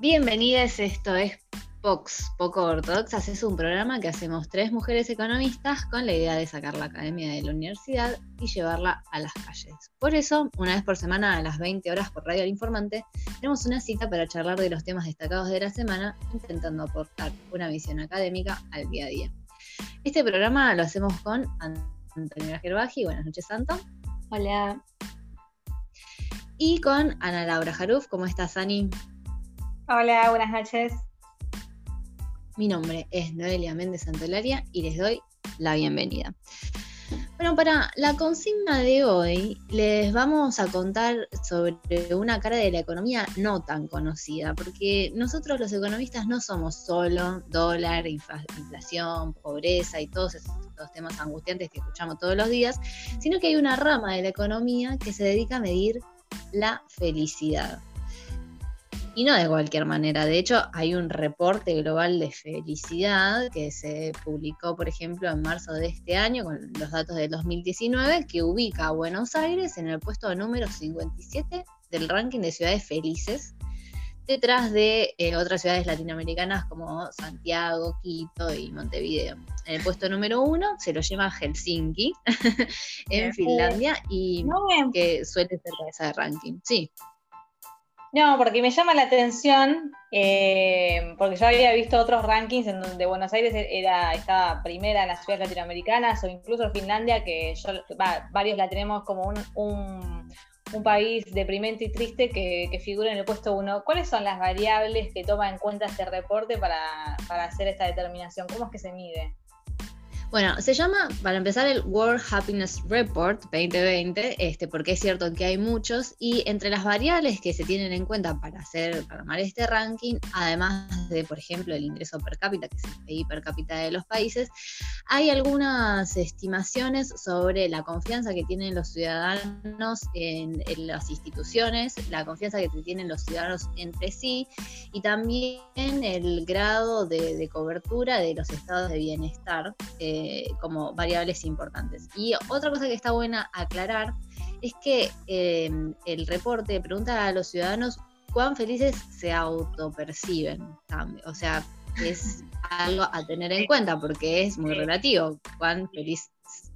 Bienvenidas, esto es Pox, Poco Ortodoxas. Es un programa que hacemos tres mujeres economistas con la idea de sacar la academia de la universidad y llevarla a las calles. Por eso, una vez por semana a las 20 horas por Radio El Informante, tenemos una cita para charlar de los temas destacados de la semana, intentando aportar una visión académica al día a día. Este programa lo hacemos con Antonio Gerbaji. Buenas noches, Santo. Hola. Y con Ana Laura Jaruf. ¿Cómo estás, Ani? Hola, buenas noches. Mi nombre es Noelia Méndez Santolaria y les doy la bienvenida. Bueno, para la consigna de hoy les vamos a contar sobre una cara de la economía no tan conocida, porque nosotros los economistas no somos solo dólar, inflación, pobreza y todos estos temas angustiantes que escuchamos todos los días, sino que hay una rama de la economía que se dedica a medir la felicidad. Y no de cualquier manera. De hecho, hay un reporte global de felicidad que se publicó, por ejemplo, en marzo de este año con los datos del 2019, que ubica a Buenos Aires en el puesto número 57 del ranking de ciudades felices, detrás de eh, otras ciudades latinoamericanas como Santiago, Quito y Montevideo. En el puesto número uno se lo lleva Helsinki, en Finlandia, y que suele ser cabeza de ranking. Sí. No, porque me llama la atención, eh, porque yo había visto otros rankings en donde Buenos Aires era, estaba primera en las ciudades latinoamericanas o incluso Finlandia, que yo, varios la tenemos como un, país deprimente y triste que, figura en el puesto uno. ¿Cuáles son las variables que toma en cuenta este reporte para, para hacer esta determinación? ¿Cómo es que se mide? Bueno, se llama, para empezar, el World Happiness Report 2020, este, porque es cierto que hay muchos, y entre las variables que se tienen en cuenta para hacer, para armar este ranking, además de, por ejemplo, el ingreso per cápita, que es el PIB per cápita de los países, hay algunas estimaciones sobre la confianza que tienen los ciudadanos en, las instituciones, la confianza que tienen los ciudadanos entre sí, y también el grado de, cobertura de los estados de bienestar. Eh, eh, como variables importantes. Y otra cosa que está buena aclarar es que em, el reporte pregunta a los ciudadanos cuán felices se autoperciben. O sea, es algo a tener en cuenta porque es muy relativo cuán feliz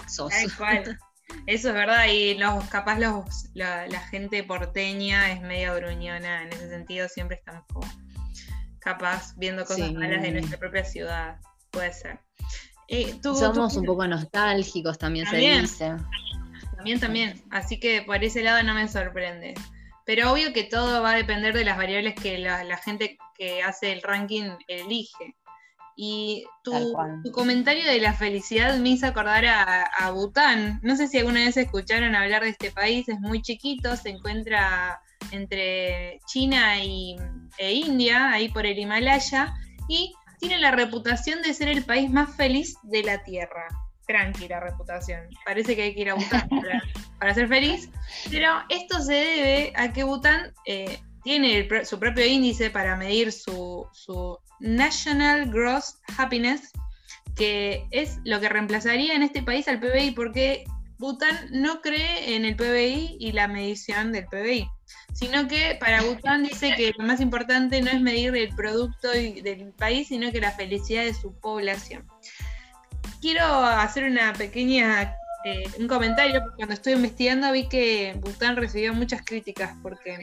sos. Eso es verdad, y los capaz los, la, gente porteña es medio gruñona en ese sentido, siempre estamos como capaz viendo cosas malas de nuestra propia ciudad. Puede ser. Eh, Somos un poco nostálgicos, también, se dice. También, también. Así que por ese lado no me sorprende. Pero obvio que todo va a depender de las variables que la, gente que hace el ranking elige. Y tu, comentario de la felicidad me hizo acordar a, Bután. No sé si alguna vez escucharon hablar de este país, es muy chiquito, se encuentra entre China y, e India, ahí por el Himalaya, y tiene la reputación de ser el país más feliz de la Tierra. Tranquila reputación. Parece que hay que ir a Bután para, ser feliz. Pero esto se debe a que Bután eh, tiene su propio índice para medir su, su National Gross Happiness, que es lo que reemplazaría en este país al PBI, porque Bután no cree en el PBI y la medición del PBI sino que para Bután dice que lo más importante no es medir el producto del país, sino que la felicidad de su población. Quiero hacer una pequeña, eh, un comentario, porque cuando estoy investigando vi que Bután recibió muchas críticas porque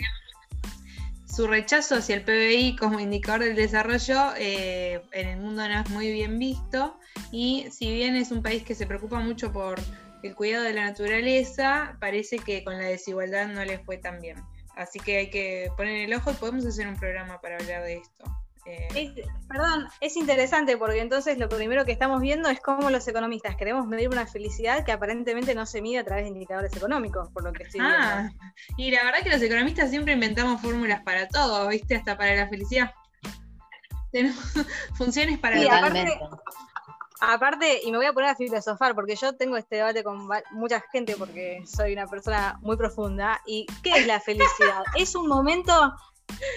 su rechazo hacia el PBI como indicador del desarrollo eh, en el mundo no es muy bien visto y si bien es un país que se preocupa mucho por el cuidado de la naturaleza, parece que con la desigualdad no le fue tan bien. Así que hay que poner el ojo y podemos hacer un programa para hablar de esto. Eh, perdón, es interesante porque entonces lo primero que estamos viendo es cómo los economistas queremos medir una felicidad que aparentemente no se mide a través de indicadores económicos, por lo que estoy ah, Y la verdad que los economistas siempre inventamos fórmulas para todo, ¿viste? Hasta para la felicidad. Tenemos funciones para sí, Aparte, y me voy a poner a filosofar, porque yo tengo este debate con mucha gente, porque soy una persona muy profunda. ¿Y qué es la felicidad? es un momento.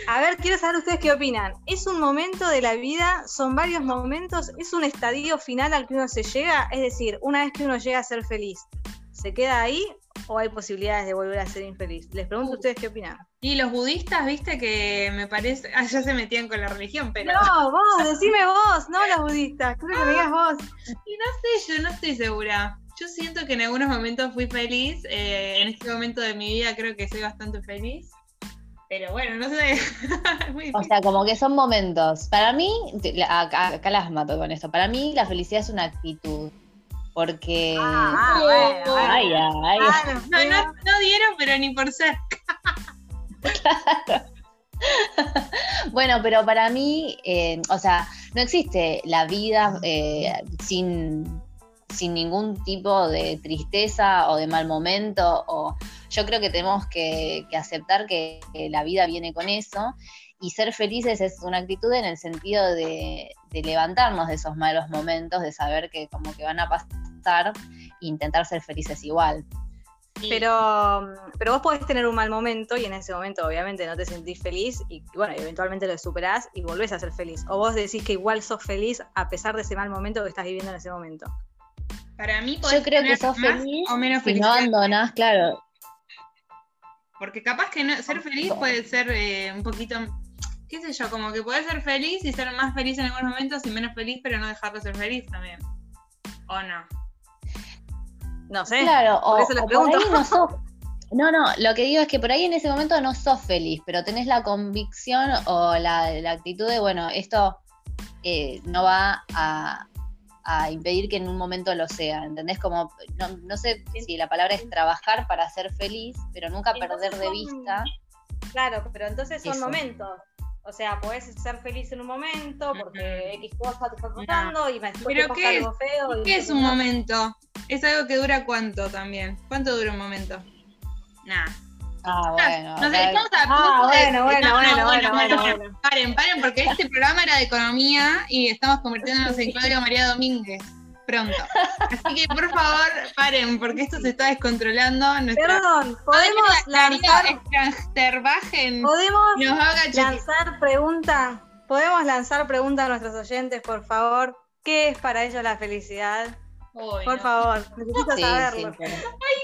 A ver, quiero saber ustedes qué opinan. ¿Es un momento de la vida? ¿Son varios momentos? ¿Es un estadio final al que uno se llega? Es decir, una vez que uno llega a ser feliz, ¿se queda ahí? O hay posibilidades de volver a ser infeliz? Les pregunto a ustedes qué opinan. Y los budistas, viste que me parece. Ah, ya se metían con la religión, pero. No, vos, decime vos, no los budistas, creo que me digas vos. Y no sé, yo no estoy segura. Yo siento que en algunos momentos fui feliz. eh, en este momento de mi vida creo que soy bastante feliz. Pero bueno, no sé. O sea, como que son momentos. Para mí, acá las mato con esto. Para mí la felicidad es una actitud. Porque... Ah, bueno, bueno. Ay, ay, Ah, no, no, no, no dieron, pero ni por ser. Bueno, pero para mí, eh, o sea, no existe la vida eh, sin, sin ningún tipo de tristeza o de mal momento. O yo creo que tenemos que, que aceptar que, que la vida viene con eso. Y ser felices es una actitud en el sentido de, de levantarnos de esos malos momentos, de saber que como que van a pasar e intentar ser felices igual. Pero, pero vos podés tener un mal momento y en ese momento obviamente no te sentís feliz y bueno, eventualmente lo superás y volvés a ser feliz. O vos decís que igual sos feliz a pesar de ese mal momento que estás viviendo en ese momento. Para mí, Yo podés creo que sos más feliz o menos si no abandonás, claro, Porque capaz que no- ser feliz puede ser eh, un poquito, qué sé yo, como que podés ser feliz y ser más feliz en algunos momentos y menos feliz, pero no dejar de ser feliz también. ¿O no? No sé. Claro, o, por eso les o pregunto. ahí no sos. No, no, lo que digo es que por ahí en ese momento no sos feliz, pero tenés la convicción o la, la actitud de, bueno, esto eh, no va a, a impedir que en un momento lo sea, ¿entendés? Como, no, no sé si la palabra es trabajar para ser feliz, pero nunca Entonces perder de son- vista. Claro, pero entonces son Eso. momentos. O sea, podés ser feliz en un momento porque. X cosa te está pasando y después Pero te pasa ¿qué es? algo feo. y ¿Qué es un momento? Es algo que dura cuánto también. ¿Cuánto dura un momento? Nah. Ah, bueno. Nos acá- dedicamos a Ah, punto bueno, bueno, No, no, bueno, bueno, bueno, bueno. Paren, paren, porque este programa era de economía y estamos convirtiéndonos en Claudia María Domínguez pronto. Así que por favor, paren, porque esto se está descontrolando. Nuestra Perdón, podemos lanzar, Extransterbajen podemos lanzar pregunta, podemos lanzar pregunta a nuestros oyentes, por favor. ¿Qué es para ellos la felicidad? Por no. favor, necesito Sí, saberlo. sí,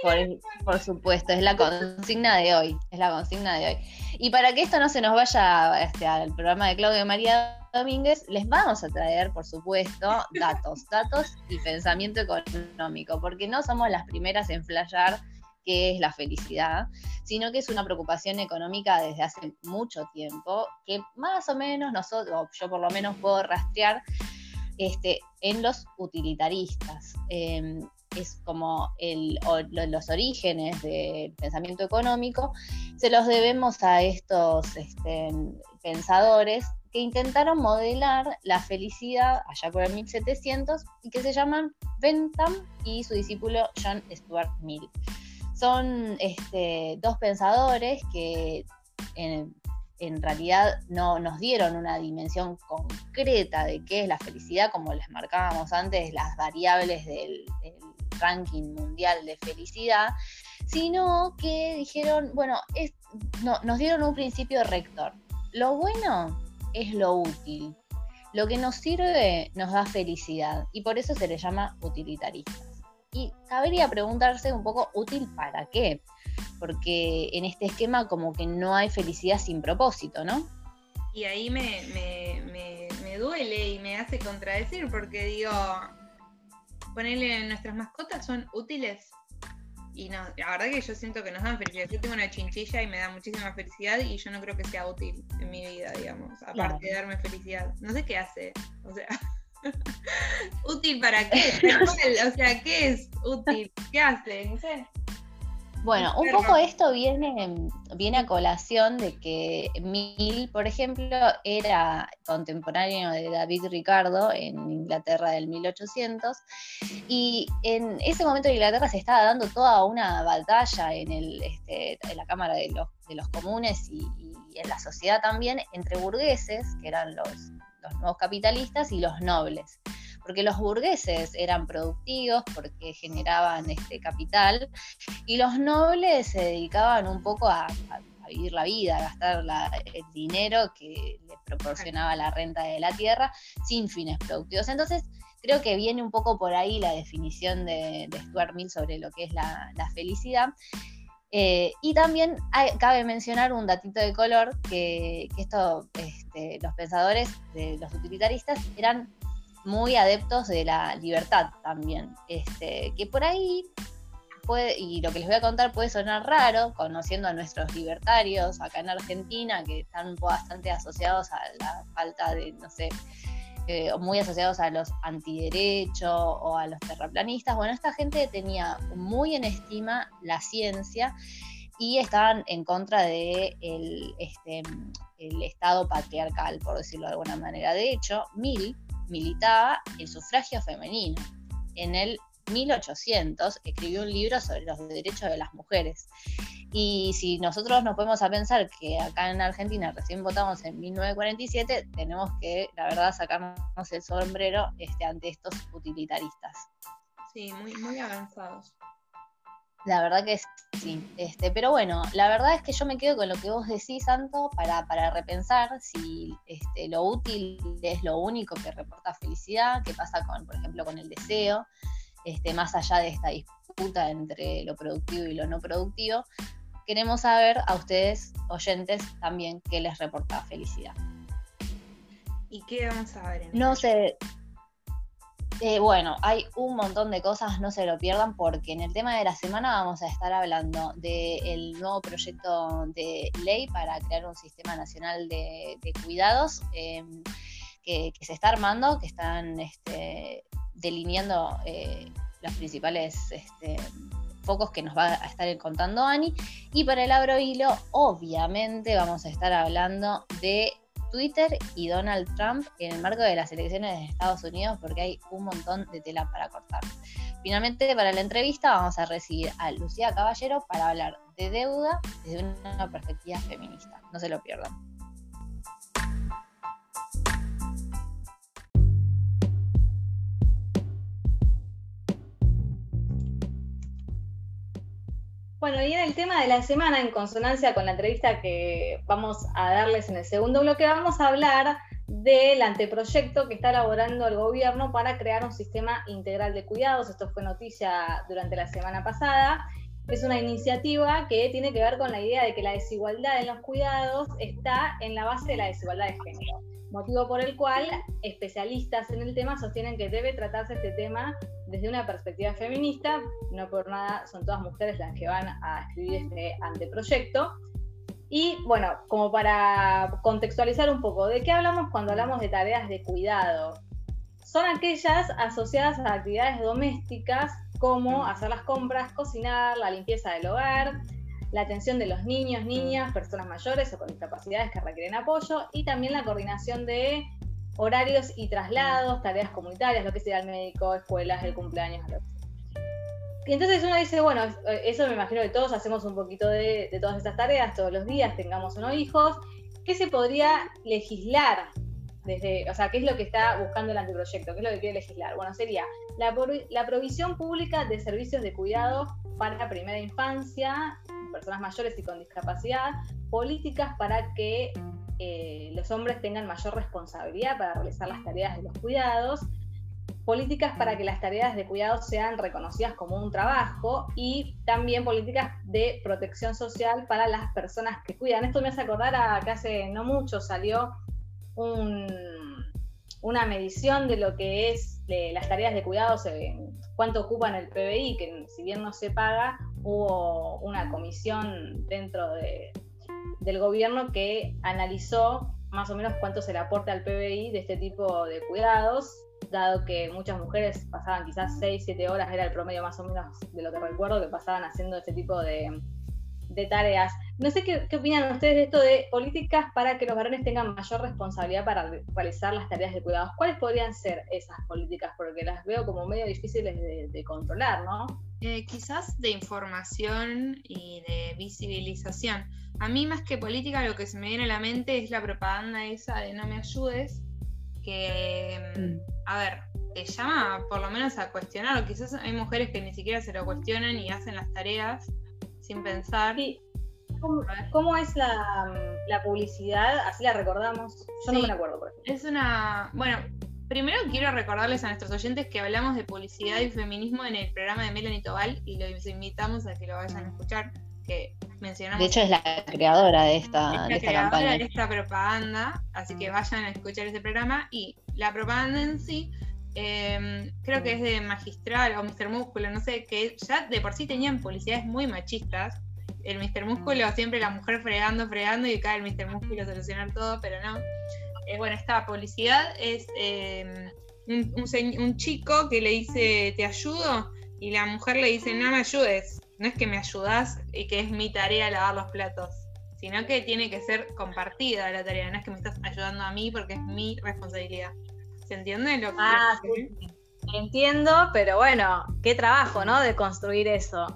por, por- por supuesto, es la consigna de hoy, es la consigna de hoy. Y para que esto no se nos vaya este, al programa de Claudia María Domínguez, les vamos a traer, por supuesto, datos, datos y pensamiento económico, porque no somos las primeras en flashear qué es la felicidad, sino que es una preocupación económica desde hace mucho tiempo, que más o menos nosotros, o yo por lo menos puedo rastrear este, en los utilitaristas. Eh, es como los orígenes del pensamiento económico, se los debemos a estos este, pensadores que intentaron modelar la felicidad allá por el 1700 y que se llaman Bentham y su discípulo John Stuart Mill. Son este, dos pensadores que en, en realidad no nos dieron una dimensión concreta de qué es la felicidad, como les marcábamos antes, las variables del, ranking mundial de felicidad, sino que dijeron, bueno, es- no, nos dieron un principio rector. Lo bueno es lo útil. Lo que nos sirve nos da felicidad y por eso se le llama utilitaristas. Y cabría preguntarse un poco útil para qué, porque en este esquema como que no hay felicidad sin propósito, ¿no? Y ahí me, me, me, me duele y me hace contradecir porque digo, ponerle nuestras mascotas son útiles. Y no, la verdad que yo siento que nos dan felicidad. Yo tengo una chinchilla y me da muchísima felicidad y yo no creo que sea útil en mi vida, digamos, aparte Claro. de darme felicidad. No sé qué hace, o sea, útil para qué, o sea, ¿qué es útil? ¿Qué hace? No sé. Bueno, un poco esto viene, viene a colación de que Mill, por ejemplo, era contemporáneo de David Ricardo en Inglaterra del 1800 y en ese momento en Inglaterra se estaba dando toda una batalla en, el, este, en la Cámara de los, de los Comunes y, y en la sociedad también entre burgueses, que eran los, los nuevos capitalistas, y los nobles. Porque los burgueses eran productivos porque generaban este capital y los nobles se dedicaban un poco a, vivir la vida, a gastar el dinero que les proporcionaba la renta de la tierra sin fines productivos. Entonces creo que viene un poco por ahí la definición de, Stuart Mill sobre lo que es la, felicidad. Eh, y también cabe mencionar un datito de color que, esto, este, los pensadores, de los utilitaristas, eran muy adeptos de la libertad también. Este, que por ahí puede, y lo que les voy a contar puede sonar raro, conociendo a nuestros libertarios acá en Argentina, que están bastante asociados a la falta de, no sé, eh, muy asociados a los antiderechos o a los terraplanistas. Bueno, esta gente tenía muy en estima la ciencia y estaban en contra de el, este, el Estado patriarcal, por decirlo de alguna manera. De hecho, Mill militaba el sufragio femenino. En el 1800 escribió un libro sobre los derechos de las mujeres. Y si nosotros nos podemos a pensar que acá en Argentina recién votamos en 1947, tenemos que, la verdad, sacarnos el sombrero este, ante estos utilitaristas. Sí, muy, muy avanzados. La verdad que sí. Este, pero bueno, la verdad es que yo me quedo con lo que vos decís, Santo, para, para repensar si este, lo útil es lo único que reporta felicidad, qué pasa con, por ejemplo, con el deseo, este, más allá de esta disputa entre lo productivo y lo no productivo. Queremos saber a ustedes, oyentes, también qué les reporta felicidad. ¿Y qué vamos a ver? no sé, eh, bueno, hay un montón de cosas, no se lo pierdan, porque en el tema de la semana vamos a estar hablando del nuevo proyecto de ley para crear un sistema nacional de, cuidados em, que, se está armando, que están este, delineando eh, los principales este, focos que nos va a estar contando Ani. Y para el abro hilo, obviamente vamos a estar hablando de Twitter y Donald Trump en el marco de las elecciones de Estados Unidos porque hay un montón de tela para cortar. Finalmente, para la entrevista vamos a recibir a Lucía Caballero para hablar de deuda desde una perspectiva feminista. No se lo pierdan. Bueno, y en el tema de la semana, en consonancia con la entrevista que vamos a darles en el segundo bloque, vamos a hablar del anteproyecto que está elaborando el gobierno para crear un sistema integral de cuidados. Esto fue noticia durante la semana pasada. Es una iniciativa que tiene que ver con la idea de que la desigualdad en los cuidados está en la base de la desigualdad de género motivo por el cual especialistas en el tema sostienen que debe tratarse este tema desde una perspectiva feminista, no por nada son todas mujeres las que van a escribir este anteproyecto. Y bueno, como para contextualizar un poco, ¿de qué hablamos cuando hablamos de tareas de cuidado? Son aquellas asociadas a actividades domésticas como hacer las compras, cocinar, la limpieza del hogar, la atención de los niños, niñas, personas mayores o con discapacidades que requieren apoyo y también la coordinación de horarios y traslados, tareas comunitarias, lo que sea el médico, escuelas, el cumpleaños. Y entonces uno dice, bueno, eso me imagino que todos hacemos un poquito de, todas estas tareas todos los días, tengamos unos hijos. ¿Qué se podría legislar o sea, qué es lo que está buscando el anteproyecto? ¿Qué es lo que quiere legislar? Bueno, sería la, provisión pública de servicios de cuidado para primera infancia, personas mayores y con discapacidad, políticas para que eh, los hombres tengan mayor responsabilidad para realizar las tareas de los cuidados, políticas para que las tareas de cuidados sean reconocidas como un trabajo y también políticas de protección social para las personas que cuidan. Esto me hace acordar a que hace no mucho salió una medición de lo que es las tareas de cuidados, cuánto ocupan el PBI, que si bien no se paga, hubo una comisión dentro del gobierno que analizó más o menos cuánto se le aporta al PBI de este tipo de cuidados, dado que muchas mujeres pasaban quizás 6, 7 horas, era el promedio más o menos de lo que recuerdo, que pasaban haciendo este tipo de, de tareas. No sé qué, opinan ustedes de esto de políticas para que los varones tengan mayor responsabilidad para realizar las tareas de cuidados. ¿Cuáles podrían ser esas políticas? Porque las veo como medio difíciles de, controlar, ¿no? Eh, quizás de información y de visibilización. A mí más que política lo que se me viene a la mente es la propaganda esa de no me ayudes, que, mm. a ver, te llama por lo menos a cuestionar, o quizás hay mujeres que ni siquiera se lo cuestionan y hacen las tareas sin pensar. ¿Cómo, es la, publicidad? Así la recordamos. Yo no me acuerdo, por Es una. Bueno, primero quiero recordarles a nuestros oyentes que hablamos de publicidad y feminismo en el programa de Melanie Tobal y los invitamos a que lo vayan a escuchar, que mencionamos. De hecho, es la creadora de esta, es la campaña. de esta propaganda, así que vayan a escuchar ese programa y la propaganda en sí. Em, creo que es de Magistral o Mr. Músculo, no sé, que ya de por sí tenían publicidades muy machistas. El Mr. Músculo siempre la mujer fregando, fregando y cae el Mr. Músculo a solucionar todo, pero no. Eh, bueno, esta publicidad es em, un, chico que le dice, te ayudo, y la mujer le dice, no me ayudes, no es que me ayudas y que es mi tarea lavar los platos, sino que tiene que ser compartida la tarea, no es que me estás ayudando a mí porque es mi responsabilidad. ¿Se entiende lo que ah, Entiendo, pero bueno, qué trabajo, ¿no? De construir eso.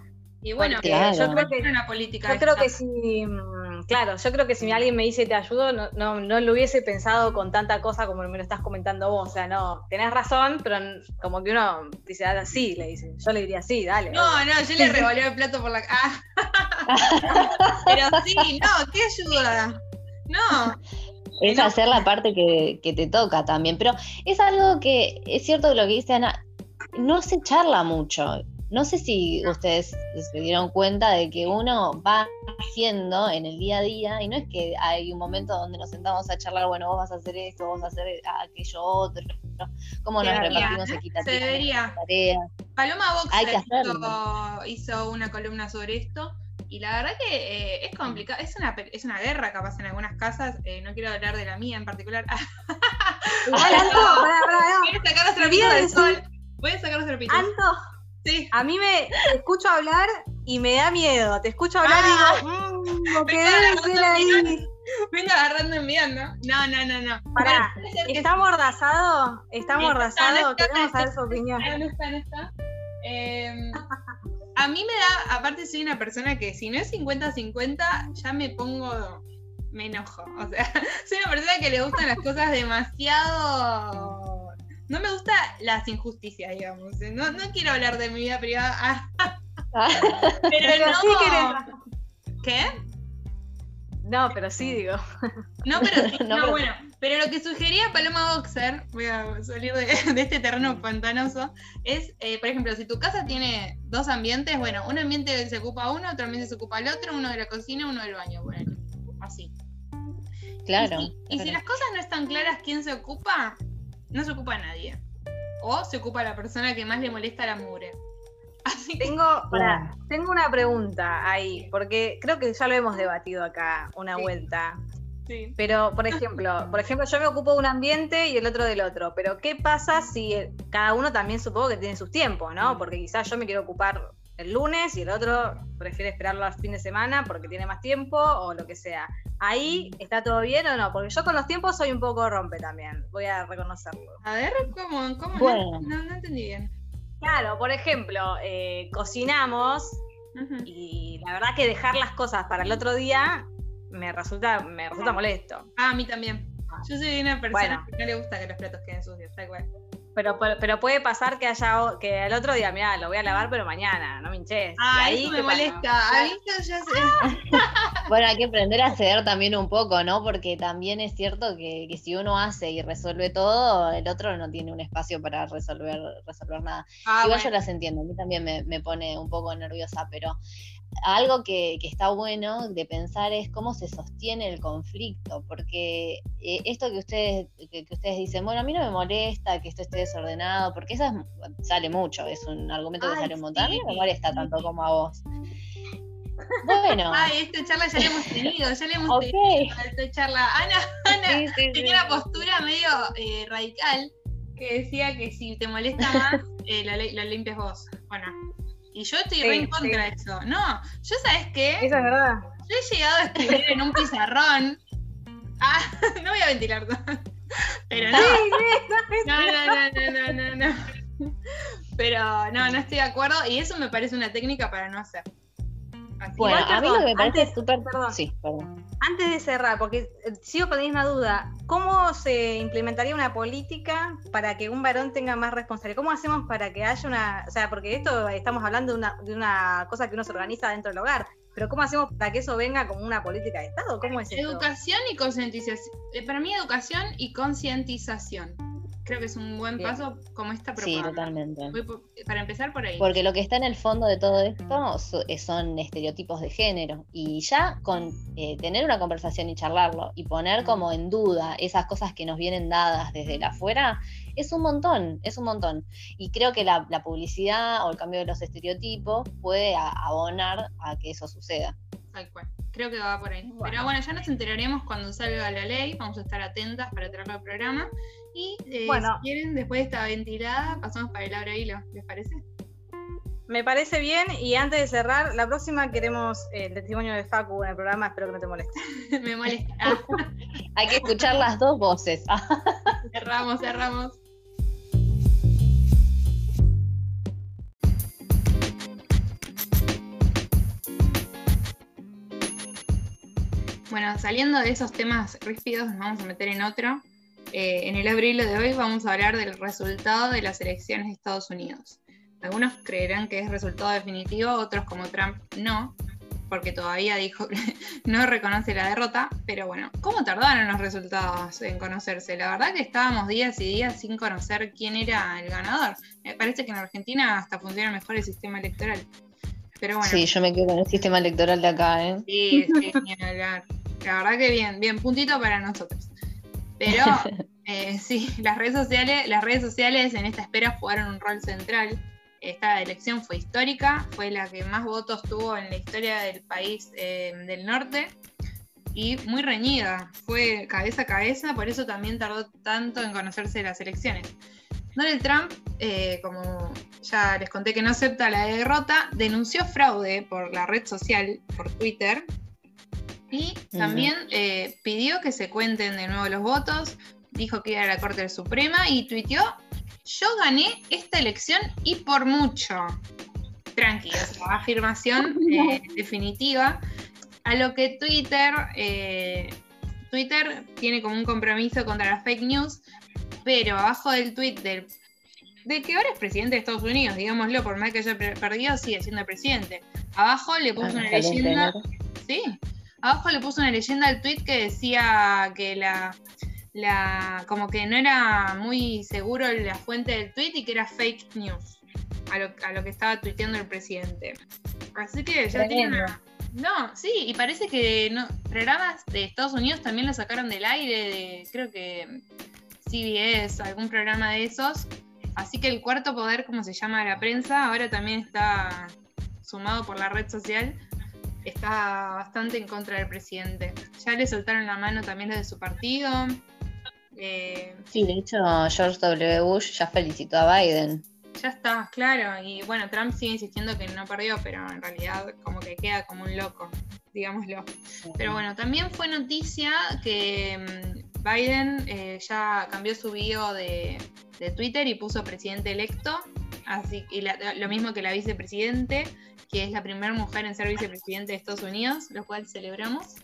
Y bueno, yo creo que una política. Yo creo que si, mm, claro, yo creo que si alguien me dice te ayudo, no, no, no, lo hubiese pensado con tanta cosa como me lo estás comentando vos. O sea, no, tenés razón, pero como que uno dice, ah, sí, le dice. Yo le diría sí, dale. No, no, yo le revolví el plato por la cara. pero sí, no, ¿qué ayuda? No. Es hacer la parte que, que te toca también. Pero es algo que es cierto lo que dice Ana, no se charla mucho. No sé si ustedes se dieron cuenta de que uno va haciendo en el día a día y no es que hay un momento donde nos sentamos a charlar, bueno, vos vas a hacer esto, vos vas a hacer aquello otro, cómo nos repartimos equitativamente tareas. Paloma Box hizo, una columna sobre esto y la verdad que eh, es complicado, es una, es una guerra capaz en algunas casas, eh, no quiero hablar de la mía en particular. Igual, Anto, sacar los trapitos del sol. Voy a sacar los trapitos. Anto, a mí me escucho hablar y me da miedo. Te escucho hablar y digo, ah. mmm, lo que debe ser ahí. Venga agarrando enviando. No, no, no, no. Pará, ¿está amordazado? ¿Está amordazado? Queremos saber su opinión. No está, no está. Eh, a mí me da, aparte soy una persona que si no es 50-50, ya me pongo, me enojo. O sea, soy una persona que le gustan las cosas demasiado no me gusta las injusticias, digamos. No, no quiero hablar de mi vida privada. pero, no. Sí ¿Qué? No, pero sí digo. No, pero sí, no, bueno. Pero lo que sugería Paloma Boxer, voy a salir de, este terreno pantanoso, es, eh, por ejemplo, si tu casa tiene dos ambientes, bueno, un ambiente se ocupa uno, otro ambiente se ocupa el otro, uno de la cocina, uno del baño, bueno, así. Claro. y si las cosas no están claras quién se ocupa, no se ocupa nadie. O se ocupa la persona que más le molesta a la mugre. tengo, tengo una pregunta ahí, porque creo que ya lo hemos debatido acá una vuelta. Sí. Pero, por ejemplo, por ejemplo, yo me ocupo de un ambiente y el otro del otro. Pero, ¿qué pasa si cada uno también supongo que tiene sus tiempos, ¿no? Porque quizás yo me quiero ocupar el lunes y el otro prefiere esperarlo al fin de semana porque tiene más tiempo o lo que sea. ¿Ahí está todo bien o no? Porque yo con los tiempos soy un poco rompe también, voy a reconocerlo. A ver, ¿cómo? ¿Cómo? No, no, entendí bien. Claro, por ejemplo, eh, cocinamos y la verdad que dejar las cosas para el otro día me resulta, me resulta molesto. Ah, a mí también. Yo soy una persona que no le gusta que los platos queden sucios, está igual. Pero, pero puede pasar que haya que el otro día, mira, lo voy a lavar, pero mañana, no me hinches. Ah, ahí me molesta. Ahí ya sé. bueno, hay que aprender a ceder también un poco, ¿no? Porque también es cierto que, que, si uno hace y resuelve todo, el otro no tiene un espacio para resolver, resolver nada. Ah, Igual yo las entiendo, a mí también me, me pone un poco nerviosa, pero algo que, está bueno de pensar es cómo se sostiene el conflicto, porque eh, esto que ustedes, que, ustedes dicen, bueno, a mí no me molesta que esto esté desordenado, porque eso sale mucho, es un argumento que sale un montón, a mí no me molesta tanto como a vos. Bueno. Ay, esta charla ya la hemos tenido, ya la hemos tenido esta charla. Ana, Ana tenía una postura medio eh, radical que decía que si te molesta más, eh, lo, limpias vos. Bueno, y yo estoy re en contra de eso. No, yo sabes qué. Eso es verdad. Yo he llegado a escribir en un pizarrón. Ah, no voy a ventilar todo. Pero no. No, no, no, no, no, no. Pero no, no estoy de acuerdo. Y eso me parece una técnica para no hacer bueno, a mí lo que me parece súper. Sí, perdón. Antes de cerrar, porque eh, sigo con la misma duda, ¿cómo se implementaría una política para que un varón tenga más responsabilidad? ¿Cómo hacemos para que haya una. O sea, porque esto estamos hablando de una, de una cosa que uno se organiza dentro del hogar, pero ¿cómo hacemos para que eso venga como una política de Estado? ¿Cómo es Educación y concientización. Eh, para mí, educación y concientización. Creo que es un buen paso como esta propaganda. Sí, totalmente. para empezar por ahí. Porque lo que está en el fondo de todo esto eh, son estereotipos de género. Y ya con eh, tener una conversación y charlarlo y poner como en duda esas cosas que nos vienen dadas desde la afuera, es un montón, es un montón. Y creo que la, publicidad o el cambio de los estereotipos puede abonar a que eso suceda. Tal cual. Creo que va por ahí. Pero bueno, ya nos enteraremos cuando salga la ley. Vamos a estar atentas para traerlo al programa. Y eh, si quieren, después de esta ventilada, pasamos para el abra hilo. ¿Les parece? Me parece bien. Y antes de cerrar, la próxima queremos el testimonio de Facu en el programa. Espero que no te moleste. Me molesta. Hay que escuchar las dos voces. cerramos, cerramos. Bueno, saliendo de esos temas ríspidos, nos vamos a meter en otro. Eh, en el abril de hoy vamos a hablar del resultado de las elecciones de Estados Unidos. Algunos creerán que es resultado definitivo, otros como Trump no, porque todavía dijo que no reconoce la derrota, pero bueno, ¿cómo tardaron los resultados en conocerse? La verdad que estábamos días y días sin conocer quién era el ganador. Me parece que en Argentina hasta funciona mejor el sistema electoral. Pero bueno. Sí, yo me quedo con el sistema electoral de acá, ¿eh? Sí, sí, La verdad que bien, bien, puntito para nosotros. Pero eh, sí, las redes sociales, las redes sociales en esta espera jugaron un rol central. Esta elección fue histórica, fue la que más votos tuvo en la historia del país eh, del norte y muy reñida, fue cabeza a cabeza, por eso también tardó tanto en conocerse las elecciones. Donald Trump, eh, como ya les conté que no acepta la derrota, denunció fraude por la red social, por Twitter, y también eh, pidió que se cuenten de nuevo los votos, dijo que iba a la Corte Suprema y tuiteó, yo gané esta elección y por mucho. Tranquilo, afirmación eh, definitiva. A lo que Twitter, Twitter tiene como un compromiso contra las fake news, pero abajo del tweet del, de que ahora es presidente de Estados Unidos, digámoslo, por más que haya perdido, sigue siendo presidente. Abajo le puso una leyenda. Sí, abajo le puso una leyenda al tweet que decía que la, la. como que no era muy seguro la fuente del tweet y que era fake news. A lo, a lo que estaba tuiteando el presidente. Así que ya tiene una. No, sí, y parece que no, programas de Estados Unidos también lo sacaron del aire, de, creo que CBS, algún programa de esos. Así que el cuarto poder, como se llama la prensa, ahora también está sumado por la red social, está bastante en contra del presidente. Ya le soltaron la mano también los de su partido. Eh, sí, de hecho, George W. Bush ya felicitó a Biden. Ya está, claro. Y bueno, Trump sigue insistiendo que no perdió, pero en realidad como que queda como un loco, digámoslo. Pero bueno, también fue noticia que mm, Biden eh, ya cambió su bio de, Twitter y puso presidente electo, así y lo mismo que la vicepresidente, que es la primera mujer en ser vicepresidente de Estados Unidos, lo cual celebramos.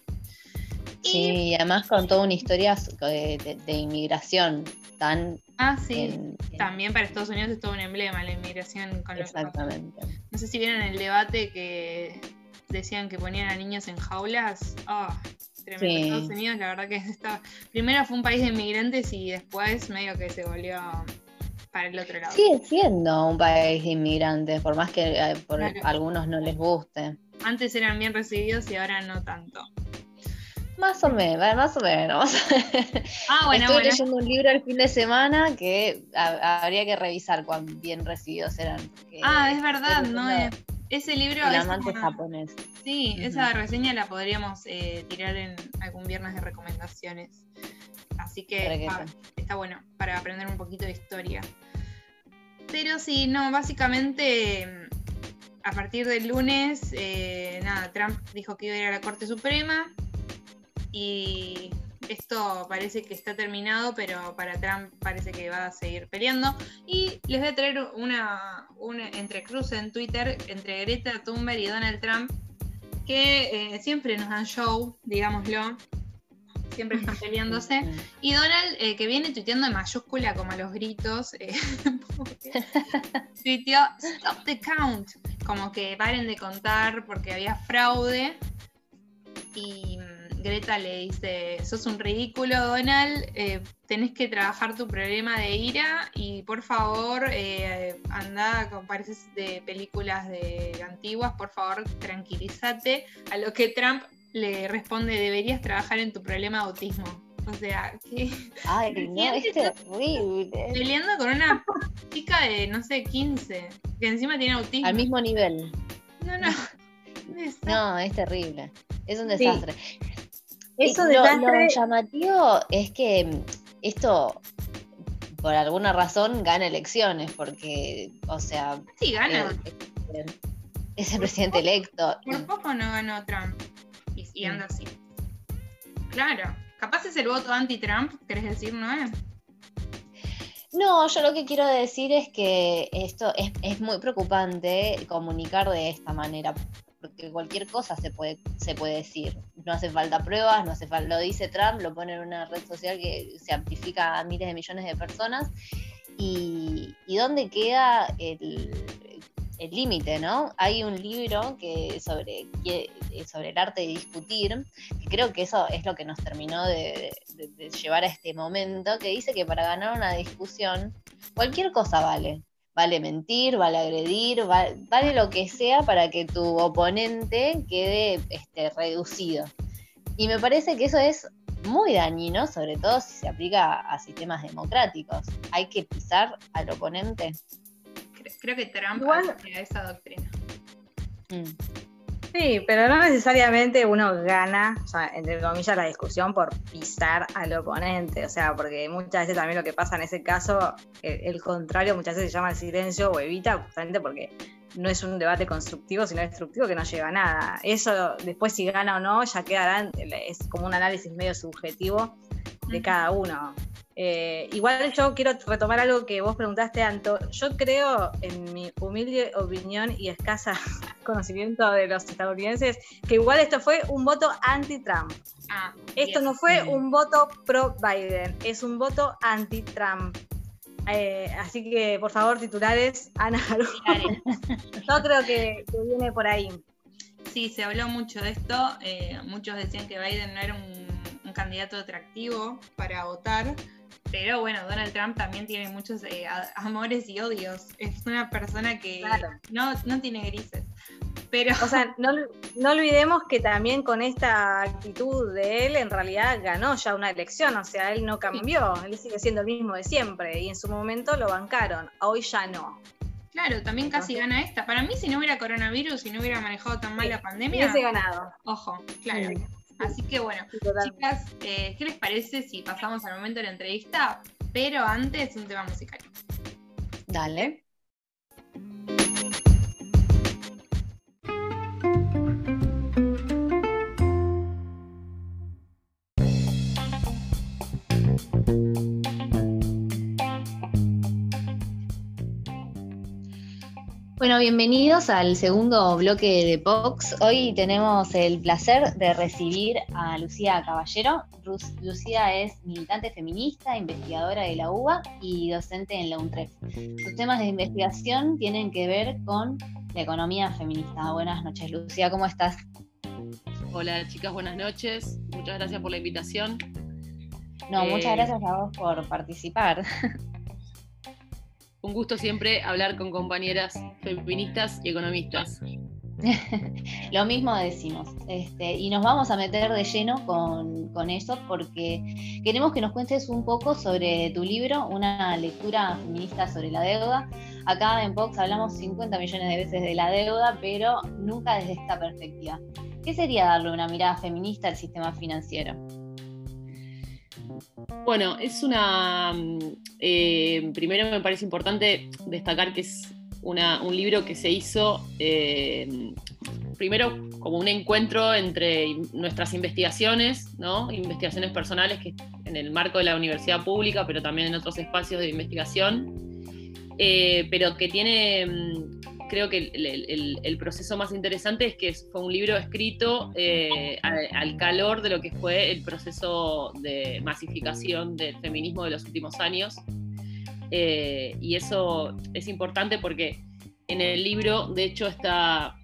Sí, y además contó una historia de, inmigración tan... Ah, sí, también para Estados Unidos es todo un emblema la inmigración con Exactamente. no sé si vieron el debate que decían que ponían a niños en jaulas. Ah, Estados Unidos, la verdad que está. Primero fue un país de inmigrantes y después medio que se volvió para el otro lado. Sigue siendo un país de inmigrantes, por más que eh, por algunos no les guste. Antes eran bien recibidos y ahora no tanto. Más o menos, más o menos. Ah, bueno, Estuve leyendo un libro el fin de semana que habría que revisar cuán bien recibidos eran. Ah, es verdad, no es ese libro. El amante japonés. Sí, esa reseña la podríamos eh, tirar en algún viernes de recomendaciones. Así que está bueno para aprender un poquito de historia. Pero sí, no, básicamente a partir del lunes, eh, nada, Trump dijo que iba a ir a la Corte Suprema y esto parece que está terminado, pero para Trump parece que va a seguir peleando. Y les voy a traer una, una entrecruce en Twitter entre Greta Thunberg y Donald Trump, que eh, siempre nos dan show, digámoslo. Siempre están peleándose. Y Donald, eh, que viene tuiteando en mayúscula como a los gritos, eh, tuiteó Stop the count, como que paren de contar porque había fraude. Y Greta le dice, sos un ridículo, Donald, eh, tenés que trabajar tu problema de ira y por favor, eh, anda, con pareces de películas de antiguas, por favor, tranquilízate. A lo que Trump le responde, deberías trabajar en tu problema de autismo. O sea, que... Ay, no, es terrible. Peleando con una chica de, no sé, 15, que encima tiene autismo. Al mismo nivel. No, no. No, es terrible. Es un desastre. Eso lo, llamativo es que esto, por alguna razón, gana elecciones, porque, o sea. Sí, gana. eh, es el presidente electo. Por poco no ganó Trump. Y, y anda así. Claro. Capaz es el voto anti-Trump, ¿querés decir, no es? No, yo lo que quiero decir es que esto es, es muy preocupante comunicar de esta manera, porque cualquier cosa se puede, se puede decir. No hace falta pruebas, no hace falta, lo dice Trump, lo pone en una red social que se amplifica a miles de millones de personas. Y, y dónde queda el, límite, ¿no? Hay un libro que sobre, que, sobre el arte de discutir, que creo que eso es lo que nos terminó de llevar a este momento, que dice que para ganar una discusión, cualquier cosa vale vale mentir, vale agredir, vale, vale, lo que sea para que tu oponente quede este, reducido. Y me parece que eso es muy dañino, sobre todo si se aplica a sistemas democráticos. Hay que pisar al oponente. Creo que Trump Igual, a esa doctrina. Mm. Sí, pero no necesariamente uno gana, o sea, entre comillas, la discusión por pisar al oponente. O sea, porque muchas veces también lo que pasa en ese caso, el, el contrario, muchas veces se llama el silencio o evita, justamente porque no es un debate constructivo, sino destructivo que no lleva a nada. Eso después si gana o no, ya quedará, es como un análisis medio subjetivo de cada uno. Eh, igual yo quiero retomar algo que vos preguntaste, Anto. Yo creo, en mi humilde opinión y escasa conocimiento de los estadounidenses, que igual esto fue un voto anti-Trump. Ah, esto no fue un voto pro-Biden, es un voto anti-Trump. Eh, así que, por favor, titulares, Ana Yo creo que, que, viene por ahí. Sí, se habló mucho de esto. Eh, muchos decían que Biden no era un, un candidato atractivo para votar pero bueno, Donald Trump también tiene muchos eh, amores y odios. Es una persona que claro. no, no tiene grises. Pero... O sea, no, no, olvidemos que también con esta actitud de él, en realidad ganó ya una elección, o sea, él no cambió, él sigue siendo el mismo de siempre, y en su momento lo bancaron, hoy ya no. Claro, también Entonces, casi gana esta. Para mí, si no hubiera coronavirus, si no hubiera manejado tan mal la pandemia. Hubiese ganado. Ojo, claro. Sí. Así que bueno, chicas, eh, ¿qué les parece si pasamos al momento de la entrevista? Pero antes un tema musical. Dale. Bueno, bienvenidos al segundo bloque de Vox. Hoy tenemos el placer de recibir a Lucía Caballero. Lucía es militante feminista, investigadora de la UBA y docente en la UNTREF. Sus temas de investigación tienen que ver con la economía feminista. Buenas noches, Lucía, ¿cómo estás? Hola, chicas, buenas noches. Muchas gracias por la invitación. No, eh... muchas gracias a vos por participar. un gusto siempre hablar con compañeras feministas y economistas. Lo mismo decimos. Este, y nos vamos a meter de lleno con, con, eso porque queremos que nos cuentes un poco sobre tu libro, una lectura feminista sobre la deuda. Acá en Vox hablamos 50 millones de veces de la deuda, pero nunca desde esta perspectiva. ¿Qué sería darle una mirada feminista al sistema financiero? Bueno, es una. Eh, primero me parece importante destacar que es una, un libro que se hizo eh, primero como un encuentro entre nuestras investigaciones, ¿no? investigaciones personales que en el marco de la universidad pública, pero también en otros espacios de investigación, eh, pero que tiene creo que el, proceso más interesante es que fue un libro escrito eh, al, al, calor de lo que fue el proceso de masificación del feminismo de los últimos años. Eh, y eso es importante porque en el libro, de hecho, está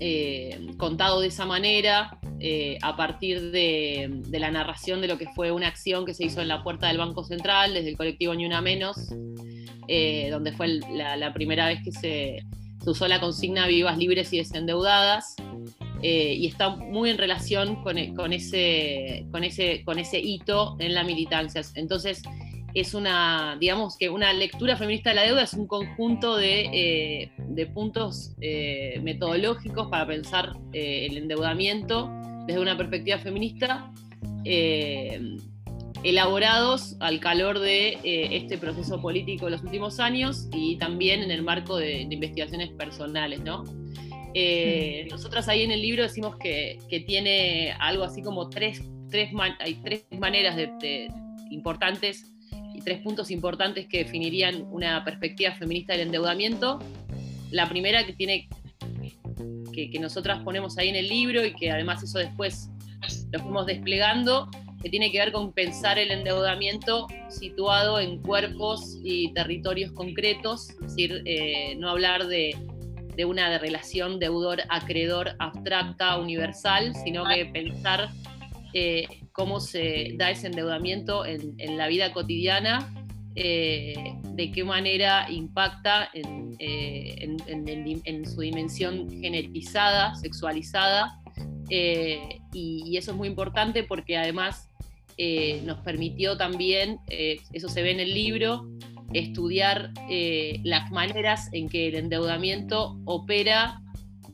eh, contado de esa manera, eh, a partir de, la narración de lo que fue una acción que se hizo en la puerta del Banco Central desde el colectivo Ni Una Menos, eh, donde fue la, primera vez que se, usó la consigna vivas, libres y desendeudadas. Eh, y está muy en relación con, ese, con, ese, con ese hito en la militancia. Entonces, es una, digamos que una lectura feminista de la deuda es un conjunto de, de puntos metodológicos para pensar el endeudamiento desde una perspectiva feminista, eh, elaborados al calor de eh, este proceso político de los últimos años y también en el marco de, investigaciones personales, ¿no? Eh, nosotras ahí en el libro decimos que, tiene algo así como tres, tres, hay tres maneras de, importantes y tres puntos importantes que definirían una perspectiva feminista del endeudamiento. La primera que tiene que, nosotras ponemos ahí en el libro y que además eso después lo fuimos desplegando, que tiene que ver con pensar el endeudamiento situado en cuerpos y territorios concretos, es decir, eh, no hablar de, una relación deudor-acreedor abstracta, universal, sino que pensar eh, cómo se da ese endeudamiento en, la vida cotidiana eh, de qué manera impacta eh, en, su dimensión genetizada, sexualizada, eh, y, eso es muy importante porque además nos permitió también, eso se ve en el libro, estudiar las maneras en que el endeudamiento opera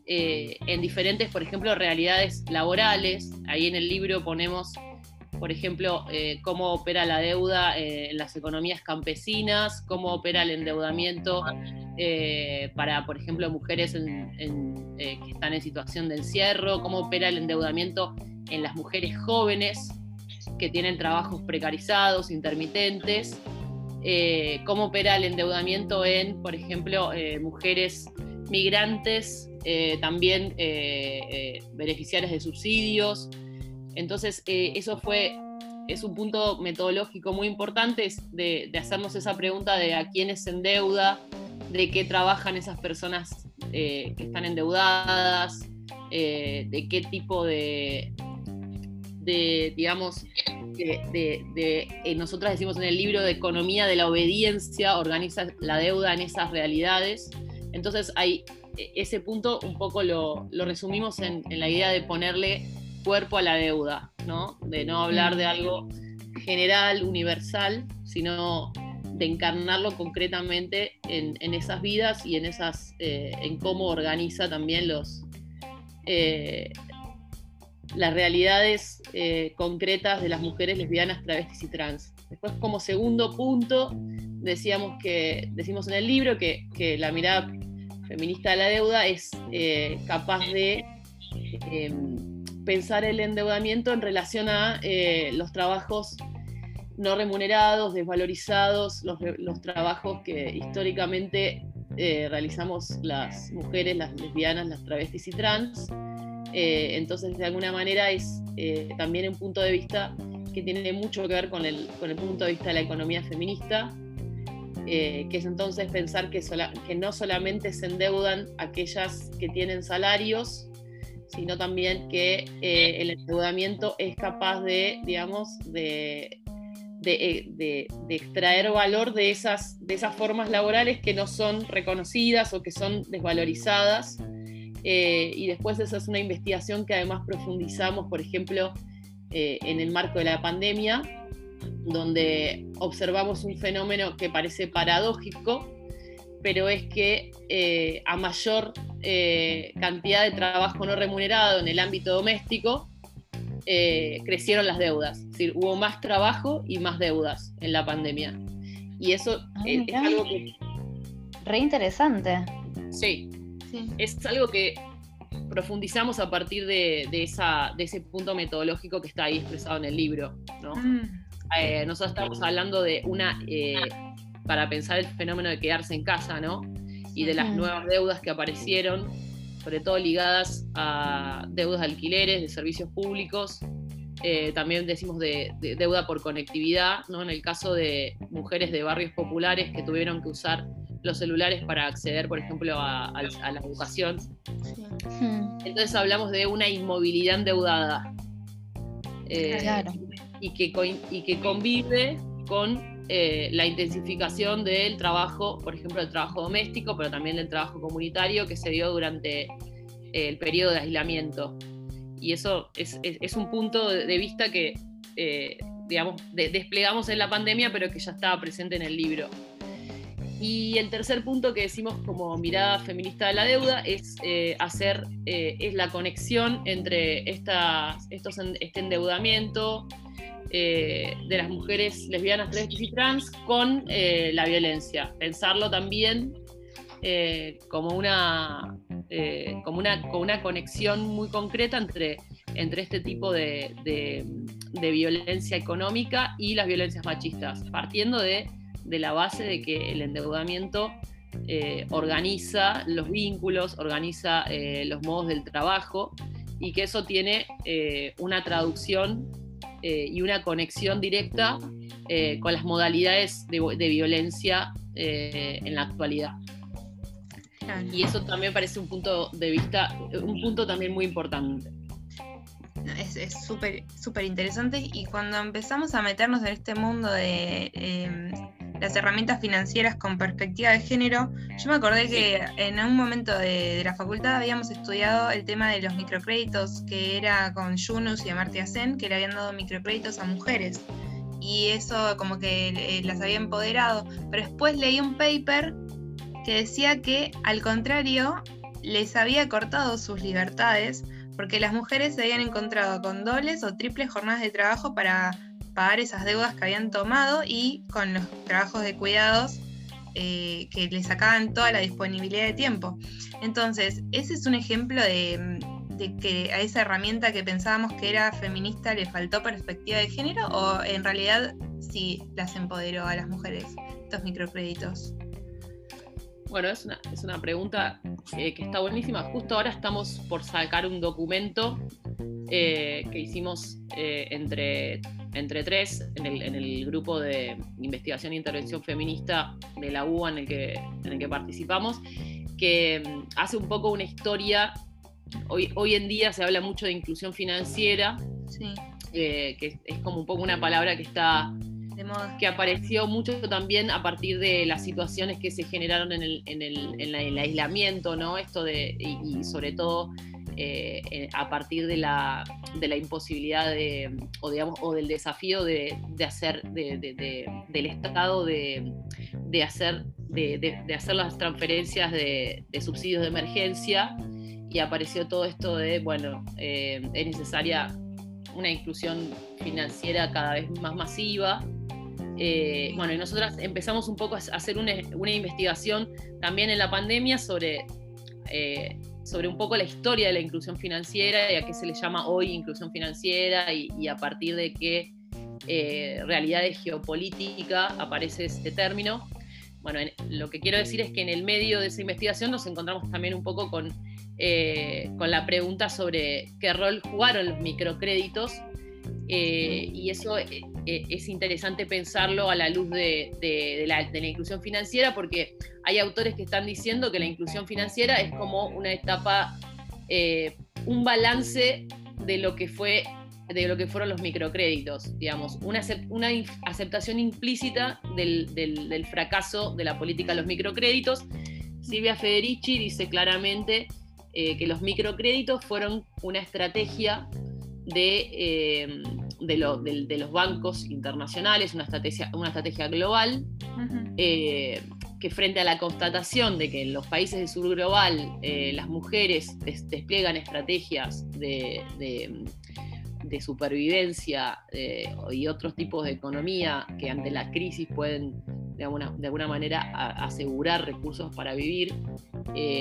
en diferentes, por ejemplo, realidades laborales. Ahí en el libro ponemos por ejemplo, eh, cómo opera la deuda eh, en las economías campesinas, cómo opera el endeudamiento eh, para, por ejemplo, mujeres que están en situación de encierro, cómo opera el endeudamiento en las mujeres jóvenes que tienen trabajos precarizados, intermitentes, cómo opera el endeudamiento en, por ejemplo, mujeres migrantes, también beneficiarias de subsidios. Entonces, eh, eso fue, es un punto metodológico muy importante de, hacernos esa pregunta de a quiénes se endeuda, de qué trabajan esas personas eh, que están endeudadas, eh, de qué tipo de, de digamos, de, nosotras decimos en el libro de economía de la obediencia, organiza la deuda en esas realidades. Entonces, hay, ese punto un poco lo, resumimos en la idea de ponerle cuerpo a la deuda, ¿no? De no hablar de algo general, universal, sino de encarnarlo concretamente en, esas vidas y en esas eh, en cómo organiza también los eh, las realidades eh, concretas de las mujeres lesbianas, travestis y trans. Después, como segundo punto, decíamos que, decimos en el libro que, que la mirada feminista de la deuda es capaz de em, pensar el endeudamiento en relación a eh, los trabajos no remunerados, desvalorizados, los, trabajos que históricamente eh, realizamos las mujeres, las lesbianas, las travestis y trans. Eh, entonces, de alguna manera es también un punto de vista que tiene mucho que ver con el punto de vista de la economía feminista, que es entonces pensar que, no solamente se endeudan aquellas que tienen salarios, sino también que eh, el endeudamiento es capaz de, digamos, de, de, eh, extraer valor de esas, de esas formas laborales que no son reconocidas o que son desvalorizadas. Eh, y después esa es una investigación que además profundizamos, por ejemplo, en el marco de la pandemia, donde observamos un fenómeno que parece paradójico, pero es que eh, a mayor eh, cantidad de trabajo no remunerado en el ámbito doméstico, eh, crecieron las deudas. Es decir, hubo más trabajo y más deudas en la pandemia. Y eso ah, es, algo que... Re interesante. Sí, es algo que profundizamos a partir de, esa, de ese punto metodológico que está ahí expresado en el libro. ¿no? Mm. Nosotros estamos hablando de una para pensar el fenómeno de quedarse en casa, ¿no? Y de las nuevas deudas que aparecieron, sobre todo ligadas a deudas de alquileres, de servicios públicos. Eh, también decimos de, deuda por conectividad, ¿no? En el caso de mujeres de barrios populares que tuvieron que usar los celulares para acceder, por ejemplo, a, la educación. Entonces hablamos de una inmovilidad endeudada. Eh, y, que, y que convive con eh, la intensificación del trabajo, por ejemplo, del trabajo doméstico, pero también del trabajo comunitario que se dio durante el periodo de aislamiento. Y eso es, un punto de vista que, eh, digamos, desplegamos en la pandemia, pero que ya estaba presente en el libro. Y el tercer punto que decimos como mirada feminista de la deuda es eh, hacer eh, es la conexión entre estas, estos, este endeudamiento de las mujeres lesbianas, travestis y trans con la violencia. Pensarlo también como una eh, como, una, una conexión muy concreta entre, entre este tipo de, violencia económica y las violencias machistas, partiendo de, la base de que el endeudamiento eh, organiza los vínculos, organiza eh, los modos del trabajo y que eso tiene una traducción y una conexión directa con las modalidades de, de violencia en la actualidad. Y eso también parece un punto de vista, un punto también muy importante. Es súper súper interesante y cuando empezamos a meternos en este mundo de em, las herramientas financieras con perspectiva de género, yo me acordé que en un momento de, la facultad habíamos estudiado el tema de los microcréditos, que era con Yunus y Amartya Sen, que le habían dado microcréditos a mujeres. Y eso como que eh, las había empoderado. Pero después leí un paper que decía que, al contrario, les había cortado sus libertades porque las mujeres se habían encontrado con dobles o triples jornadas de trabajo para pagar esas deudas que habían tomado y con los trabajos de cuidados eh, que les sacaban toda la disponibilidad de tiempo. Entonces, ese es un ejemplo de, de, que a esa herramienta que pensábamos que era feminista le faltó perspectiva de género o en realidad sí las empoderó a las mujeres estos microcréditos. Bueno, es una, es una pregunta que está buenísima. Justo ahora estamos por sacar un documento eh, que hicimos eh, entre, entre tres en el, en el, grupo de investigación e intervención feminista de la UBA en el que, en el que participamos, que mm, hace un poco una historia. Hoy, hoy en día se habla mucho de inclusión financiera, eh, que es como un poco una palabra que está que apareció mucho también a partir de las situaciones que se generaron en el, en el, aislamiento, ¿no? Esto de, y, sobre todo eh, a partir de la, de la imposibilidad de, o, digamos, o del desafío de, hacer, del Estado de, hacer, de, hacer las transferencias de, subsidios de emergencia. Y apareció todo esto de, bueno, eh, es necesaria una inclusión financiera cada vez más masiva. Eh, bueno, y nosotras empezamos un poco a hacer una, investigación también en la pandemia sobre, eh, sobre un poco la historia de la inclusión financiera y a qué se le llama hoy inclusión financiera y, a partir de qué eh, realidades geopolítica aparece este término. Bueno, lo que quiero decir es que en el medio de esa investigación nos encontramos también un poco con, con la pregunta sobre qué rol jugaron los microcréditos y eso eh, es interesante pensarlo a la luz de, la, inclusión financiera, porque hay autores que están diciendo que la inclusión financiera es como una etapa, eh, un balance de lo que fue de lo que fueron los microcréditos, digamos, una, una aceptación implícita del, fracaso de la política de los microcréditos. Silvia Federici dice claramente eh, que los microcréditos fueron una estrategia de de, los bancos internacionales, una estrategia, una estrategia global, eh, que frente a la constatación de que en los países del sur global eh, las mujeres despliegan estrategias de, supervivencia eh, y otros tipos de economía que ante la crisis pueden de alguna, de alguna manera asegurar recursos para vivir,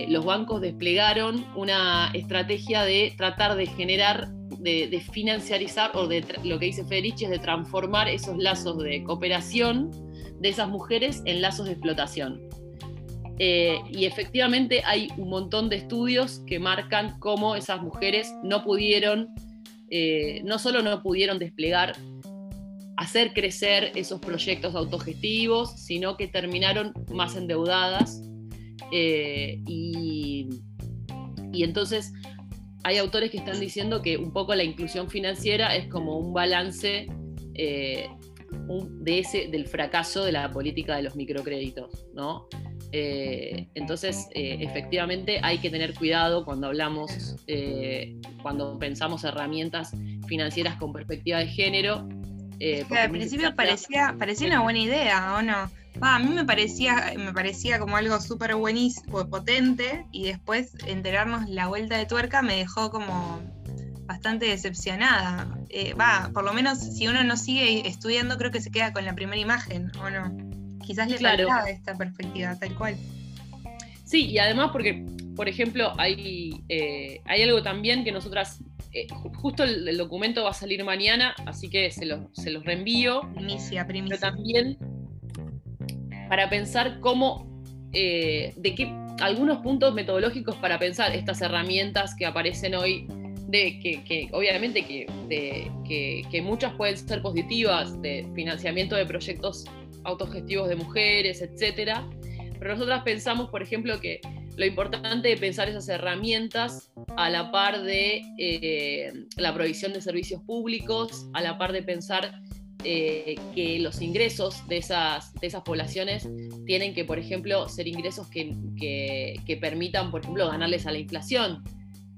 los bancos desplegaron una estrategia de tratar de generar de, financiarizar o de lo que dice Federici es de transformar esos lazos de cooperación de esas mujeres en lazos de explotación. Eh, y efectivamente hay un montón de estudios que marcan cómo esas mujeres no pudieron, eh, no solo no pudieron desplegar hacer crecer esos proyectos autogestivos, sino que terminaron más endeudadas. Eh, y, entonces hay autores que están diciendo que un poco la inclusión financiera es como un balance eh, de ese, del fracaso de la política de los microcréditos, ¿no? Eh, entonces, efectivamente, hay que tener cuidado cuando hablamos, cuando pensamos herramientas financieras con perspectiva de género, eh, al principio parecía, parecía una buena idea, ¿o no? A mí me parecía, me parecía como algo súper buenísimo, potente, y después enterarnos la vuelta de tuerca me dejó como bastante decepcionada. Eh, va, por lo menos si uno no sigue estudiando, creo que se queda con la primera imagen, ¿o no? Quizás le claro. faltaba esta perspectiva, tal cual. Sí, y además porque, por ejemplo, hay, eh, hay algo también que nosotras eh, justo el, documento va a salir mañana, así que se, los reenvío. Primicia, primicia. Pero también para pensar cómo, eh, de qué, algunos puntos metodológicos para pensar estas herramientas que aparecen hoy, de que, obviamente que, muchas pueden ser positivas, de financiamiento de proyectos autogestivos de mujeres, etcétera. Pero nosotras pensamos, por ejemplo, que lo importante de pensar esas herramientas a la par de eh, la provisión de servicios públicos, a la par de pensar eh, que los ingresos de esas, de esas poblaciones tienen que, por ejemplo, ser ingresos que, que, permitan, por ejemplo, ganarles a la inflación.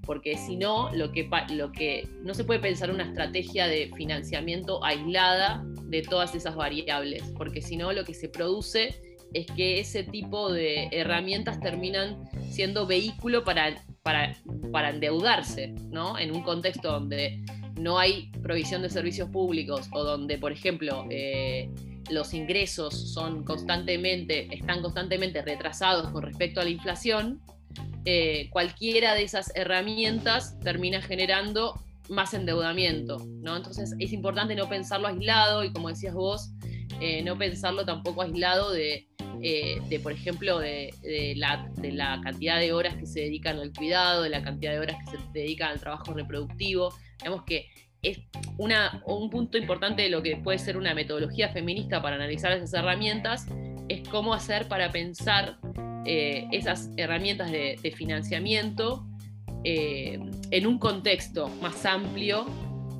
Porque si no, lo que, lo que no se puede pensar una estrategia de financiamiento aislada de todas esas variables, porque si no, lo que se produce es que ese tipo de herramientas terminan siendo vehículo para, para, endeudarse, ¿no? En un contexto donde no hay provisión de servicios públicos o donde, por ejemplo, eh, los ingresos son constantemente, están constantemente retrasados con respecto a la inflación, eh, cualquiera de esas herramientas termina generando más endeudamiento, ¿no? Entonces es importante no pensarlo aislado y como decías vos, eh, no pensarlo tampoco aislado de, de, por ejemplo, de, la, de, la, cantidad de horas que se dedican al cuidado, de la cantidad de horas que se dedican al trabajo reproductivo. Digamos que es una, un punto importante de lo que puede ser una metodología feminista para analizar esas herramientas, es cómo hacer para pensar eh, esas herramientas de, financiamiento eh, en un contexto más amplio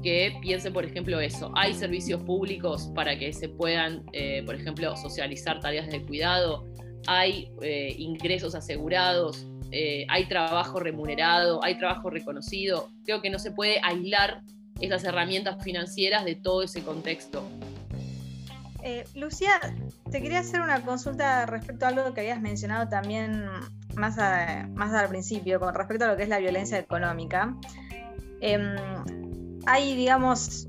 que piense, por ejemplo, eso. Hay servicios públicos para que se puedan, eh, por ejemplo, socializar tareas de cuidado. Hay ingresos asegurados. Eh, hay trabajo remunerado. Hay trabajo reconocido. Creo que no se puede aislar esas herramientas financieras de todo ese contexto. Lucía, te quería hacer una consulta respecto a algo que habías mencionado también más, al principio, con respecto a lo que es la violencia económica. Em, hay, digamos,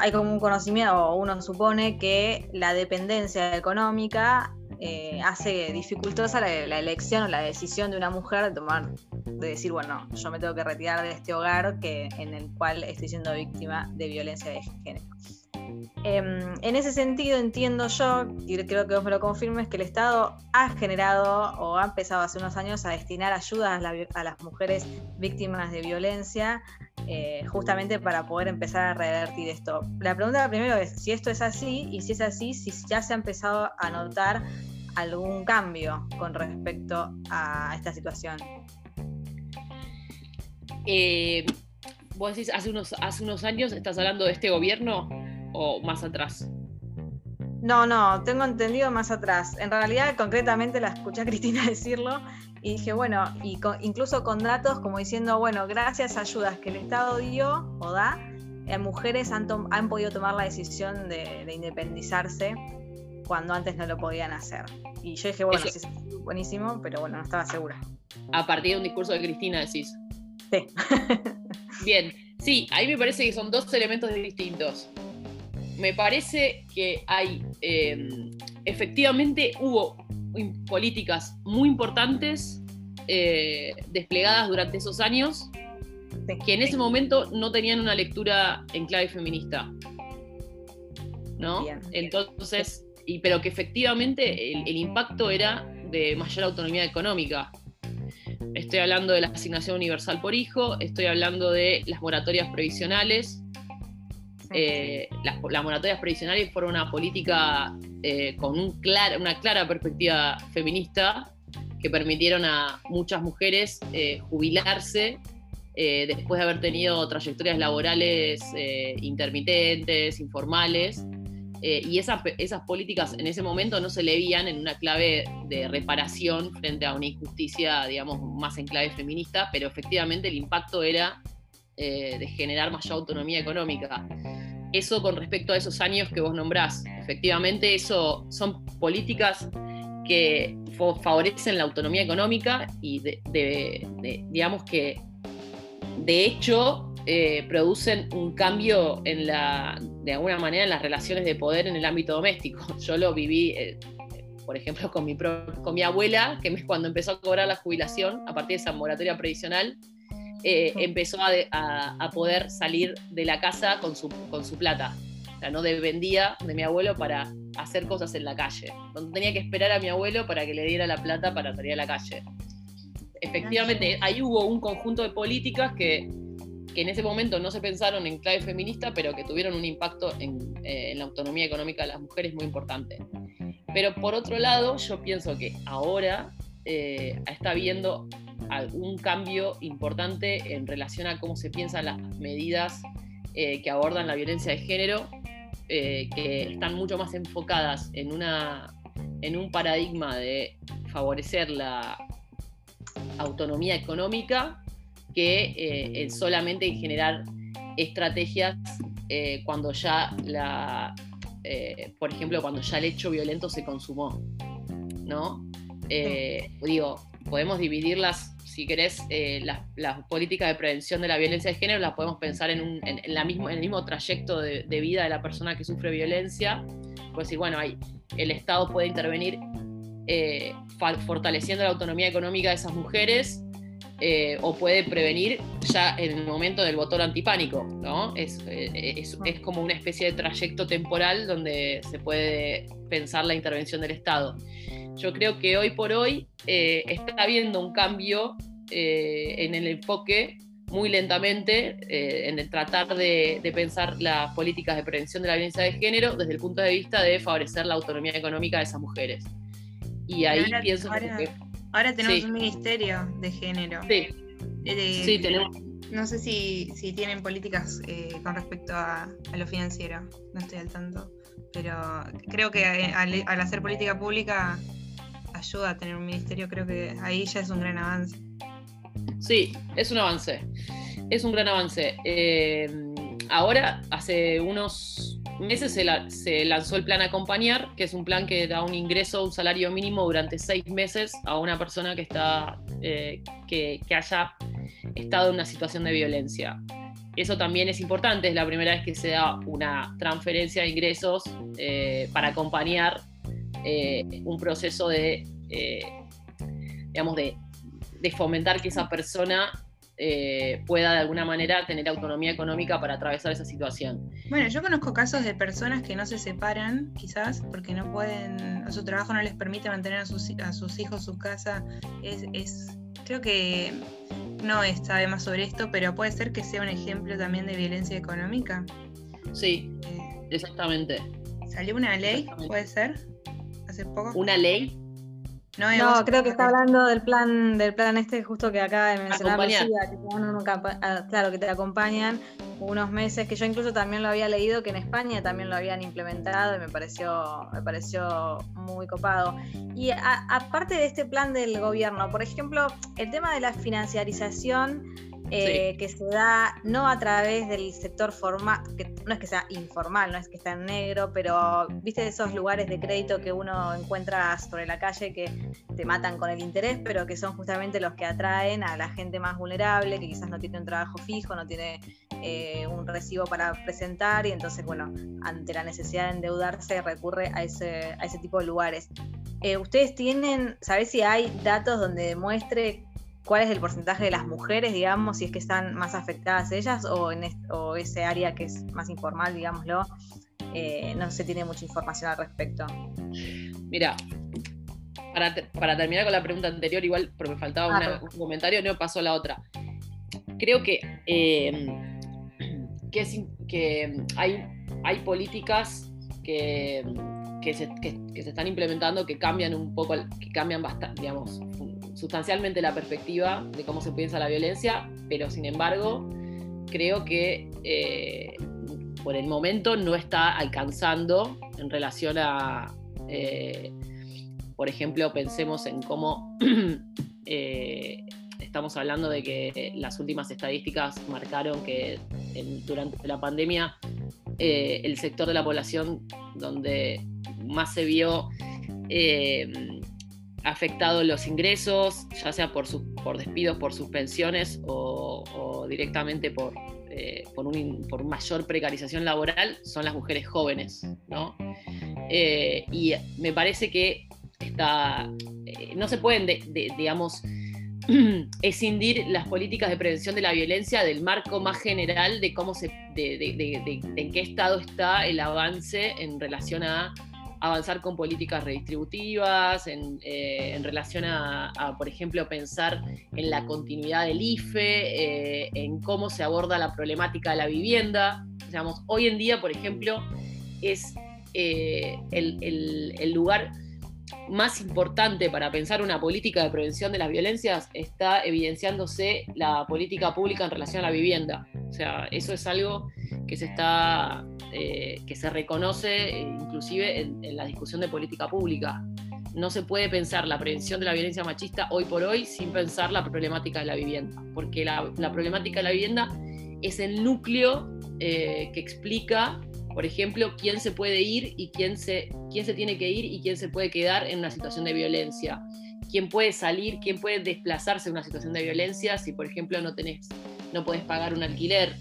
hay como un conocimiento, o uno supone que la dependencia económica eh, hace dificultosa la, elección o la decisión de una mujer de tomar, de decir, bueno, yo me tengo que retirar de este hogar que, en el cual estoy siendo víctima de violencia de género. Em, en ese sentido entiendo yo, y creo que vos me lo confirmes, que el Estado ha generado o ha empezado hace unos años a destinar ayudas a, las mujeres víctimas de violencia, eh, justamente para poder empezar a revertir esto. La pregunta primero es si esto es así y si es así, si ya se ha empezado a notar algún cambio con respecto a esta situación. Eh, vos decís, hace unos, hace unos años, estás hablando de este gobierno o más atrás? No, no, tengo entendido más atrás. En realidad, concretamente la escuché a Cristina decirlo y dije, bueno, y incluso con datos como diciendo, bueno, gracias a ayudas que el Estado dio o da, eh, mujeres han, han, podido tomar la decisión de, independizarse cuando antes no lo podían hacer. Y yo dije, bueno, sí, es buenísimo, pero bueno, no estaba segura. A partir de un discurso de Cristina decís. Sí. Bien, sí, ahí me parece que son dos elementos distintos me parece que hay, em, efectivamente hubo políticas muy importantes eh, desplegadas durante esos años que en ese momento no tenían una lectura en clave feminista. ¿No? Entonces, y, pero que efectivamente el, el impacto era de mayor autonomía económica. Estoy hablando de la asignación universal por hijo, estoy hablando de las moratorias previsionales, eh, las, moratorias previsionales fueron una política eh, con un una clara perspectiva feminista que permitieron a muchas mujeres eh, jubilarse después de haber tenido trayectorias laborales intermitentes, informales. y esas, esas políticas en ese momento no se le veían en una clave de reparación frente a una injusticia, digamos, más en clave feminista, pero efectivamente el impacto era de generar mayor autonomía económica. Eso con respecto a esos años que vos nombrás. Efectivamente, eso son políticas que favorecen la autonomía económica y digamos que de hecho eh, producen un cambio en la, de alguna manera en las relaciones de poder en el ámbito doméstico. Yo lo viví, eh, por ejemplo, con mi, con mi abuela, que cuando empezó a cobrar la jubilación a partir de esa moratoria previsional, eh, empezó a, poder salir de la casa con su, con su plata. O sea, no dependía de mi abuelo para hacer cosas en la calle. No tenía que esperar a mi abuelo para que le diera la plata para salir a la calle. Efectivamente, ahí hubo un conjunto de políticas que, en ese momento no se pensaron en clave feminista, pero que tuvieron un impacto en, eh, la autonomía económica de las mujeres muy importante. Pero por otro lado, yo pienso que ahora eh, está habiendo algún cambio importante en relación a cómo se piensan las medidas eh, que abordan la violencia de género, eh, que están mucho más enfocadas en, una, en un paradigma de favorecer la autonomía económica que eh, en solamente generar estrategias cuando ya la, por ejemplo, cuando ya el hecho violento se consumó, ¿no? digo, podemos dividirlas, si querés, eh, las, políticas de prevención de la violencia de género las podemos pensar en, la el mismo trayecto de, vida de la persona que sufre violencia. Pues sí, bueno, hay, el Estado puede intervenir eh, fortaleciendo la autonomía económica de esas mujeres eh, o puede prevenir ya en el momento del botón antipánico, ¿no? Es, es, como una especie de trayecto temporal donde se puede pensar la intervención del Estado. Yo creo que hoy por hoy eh, está habiendo un cambio eh, en el enfoque muy lentamente eh, en el tratar de, pensar las políticas de prevención de la violencia de género desde el punto de vista de favorecer la autonomía económica de esas mujeres. Y ahí ahora, pienso que... Ahora tenemos un ministerio de género. Sí, sí tenemos. No sé si, si tienen políticas con respecto a, a, lo financiero, no estoy al tanto, pero creo que al hacer política pública ayuda a tener un ministerio, creo que ahí ya es un gran avance. Sí, es un avance. Es un gran avance. Eh, ahora, hace unos meses se, lanzó el plan Acompañar, que es un plan que da un ingreso, un salario mínimo durante seis meses a una persona que, está, eh, que, haya estado en una situación de violencia. Eso también es importante, es la primera vez que se da una transferencia de ingresos eh, para acompañar eh, un proceso de, eh, digamos, de, fomentar que esa persona eh, pueda de alguna manera tener autonomía económica para atravesar esa situación. Bueno, yo conozco casos de personas que no se separan, quizás, porque no pueden, su trabajo no les permite mantener a sus, a sus hijos, su casa. Es, creo que no sabe más sobre esto, pero puede ser que sea un ejemplo también de violencia económica. Sí, exactamente. ¿Salió una ley? ¿Puede ser? ¿Una ley? No, creo que está hablando del plan, del plan este justo que acaba de mencionar Lucía, que ah, claro, que te acompañan unos meses, que yo incluso también lo había leído, que en España también lo habían implementado y me pareció, me pareció muy copado. Y aparte de este plan del gobierno, por ejemplo, el tema de la financiarización eh, que se da no a través del sector formal, que no es que sea informal, no es que está en negro, pero viste esos lugares de crédito que uno encuentra sobre la calle que te matan con el interés, pero que son justamente los que atraen a la gente más vulnerable, que quizás no tiene un trabajo fijo, no tiene eh, un recibo para presentar y entonces, bueno, ante la necesidad de endeudarse recurre a ese, a ese tipo de lugares. Eh, ¿Ustedes tienen, sabés si hay datos donde demuestre cuál es el porcentaje de las mujeres, digamos, si es que están más afectadas ellas o en ese área que es más informal, digámoslo, eh, no se tiene mucha información al respecto. Mira, para, terminar con la pregunta anterior, igual porque me faltaba ah, un comentario, no pasó la otra. Creo que, eh, que es que hay, hay políticas que, que, se, están implementando que cambian un poco, que cambian bastante, digamos, sustancialmente la perspectiva de cómo se piensa la violencia, pero sin embargo creo que eh, por el momento no está alcanzando en relación a, eh, por ejemplo, pensemos en cómo eh, estamos hablando de que las últimas estadísticas marcaron que durante la pandemia el sector de la población donde más se vio afectado los ingresos, ya sea por, por despidos, por suspensiones o directamente por, eh, por, un, por, mayor precarización laboral son las mujeres jóvenes, ¿no? Eh, y me parece que está, eh, no se pueden, digamos, escindir las políticas de prevención de la violencia del marco más general de cómo se, de en qué estado está el avance en relación a avanzar con políticas redistributivas, en, eh, relación a, por ejemplo, pensar en la continuidad del IFE, eh, en cómo se aborda la problemática de la vivienda. Digamos, hoy en día, por ejemplo, es eh, el, lugar más importante para pensar una política de prevención de las violencias está evidenciándose la política pública en relación a la vivienda. O sea, eso es algo que se está eh, que se reconoce inclusive en, la discusión de política pública. No se puede pensar la prevención de la violencia machista hoy por hoy sin pensar la problemática de la vivienda, porque la, problemática de la vivienda es el núcleo eh, que explica, por ejemplo, quién se puede ir y quién se, quién se tiene que ir y quién se puede quedar en una situación de violencia. Quién puede salir, quién puede desplazarse en una situación de violencia si, por ejemplo, no tenés, no puedes pagar un alquiler,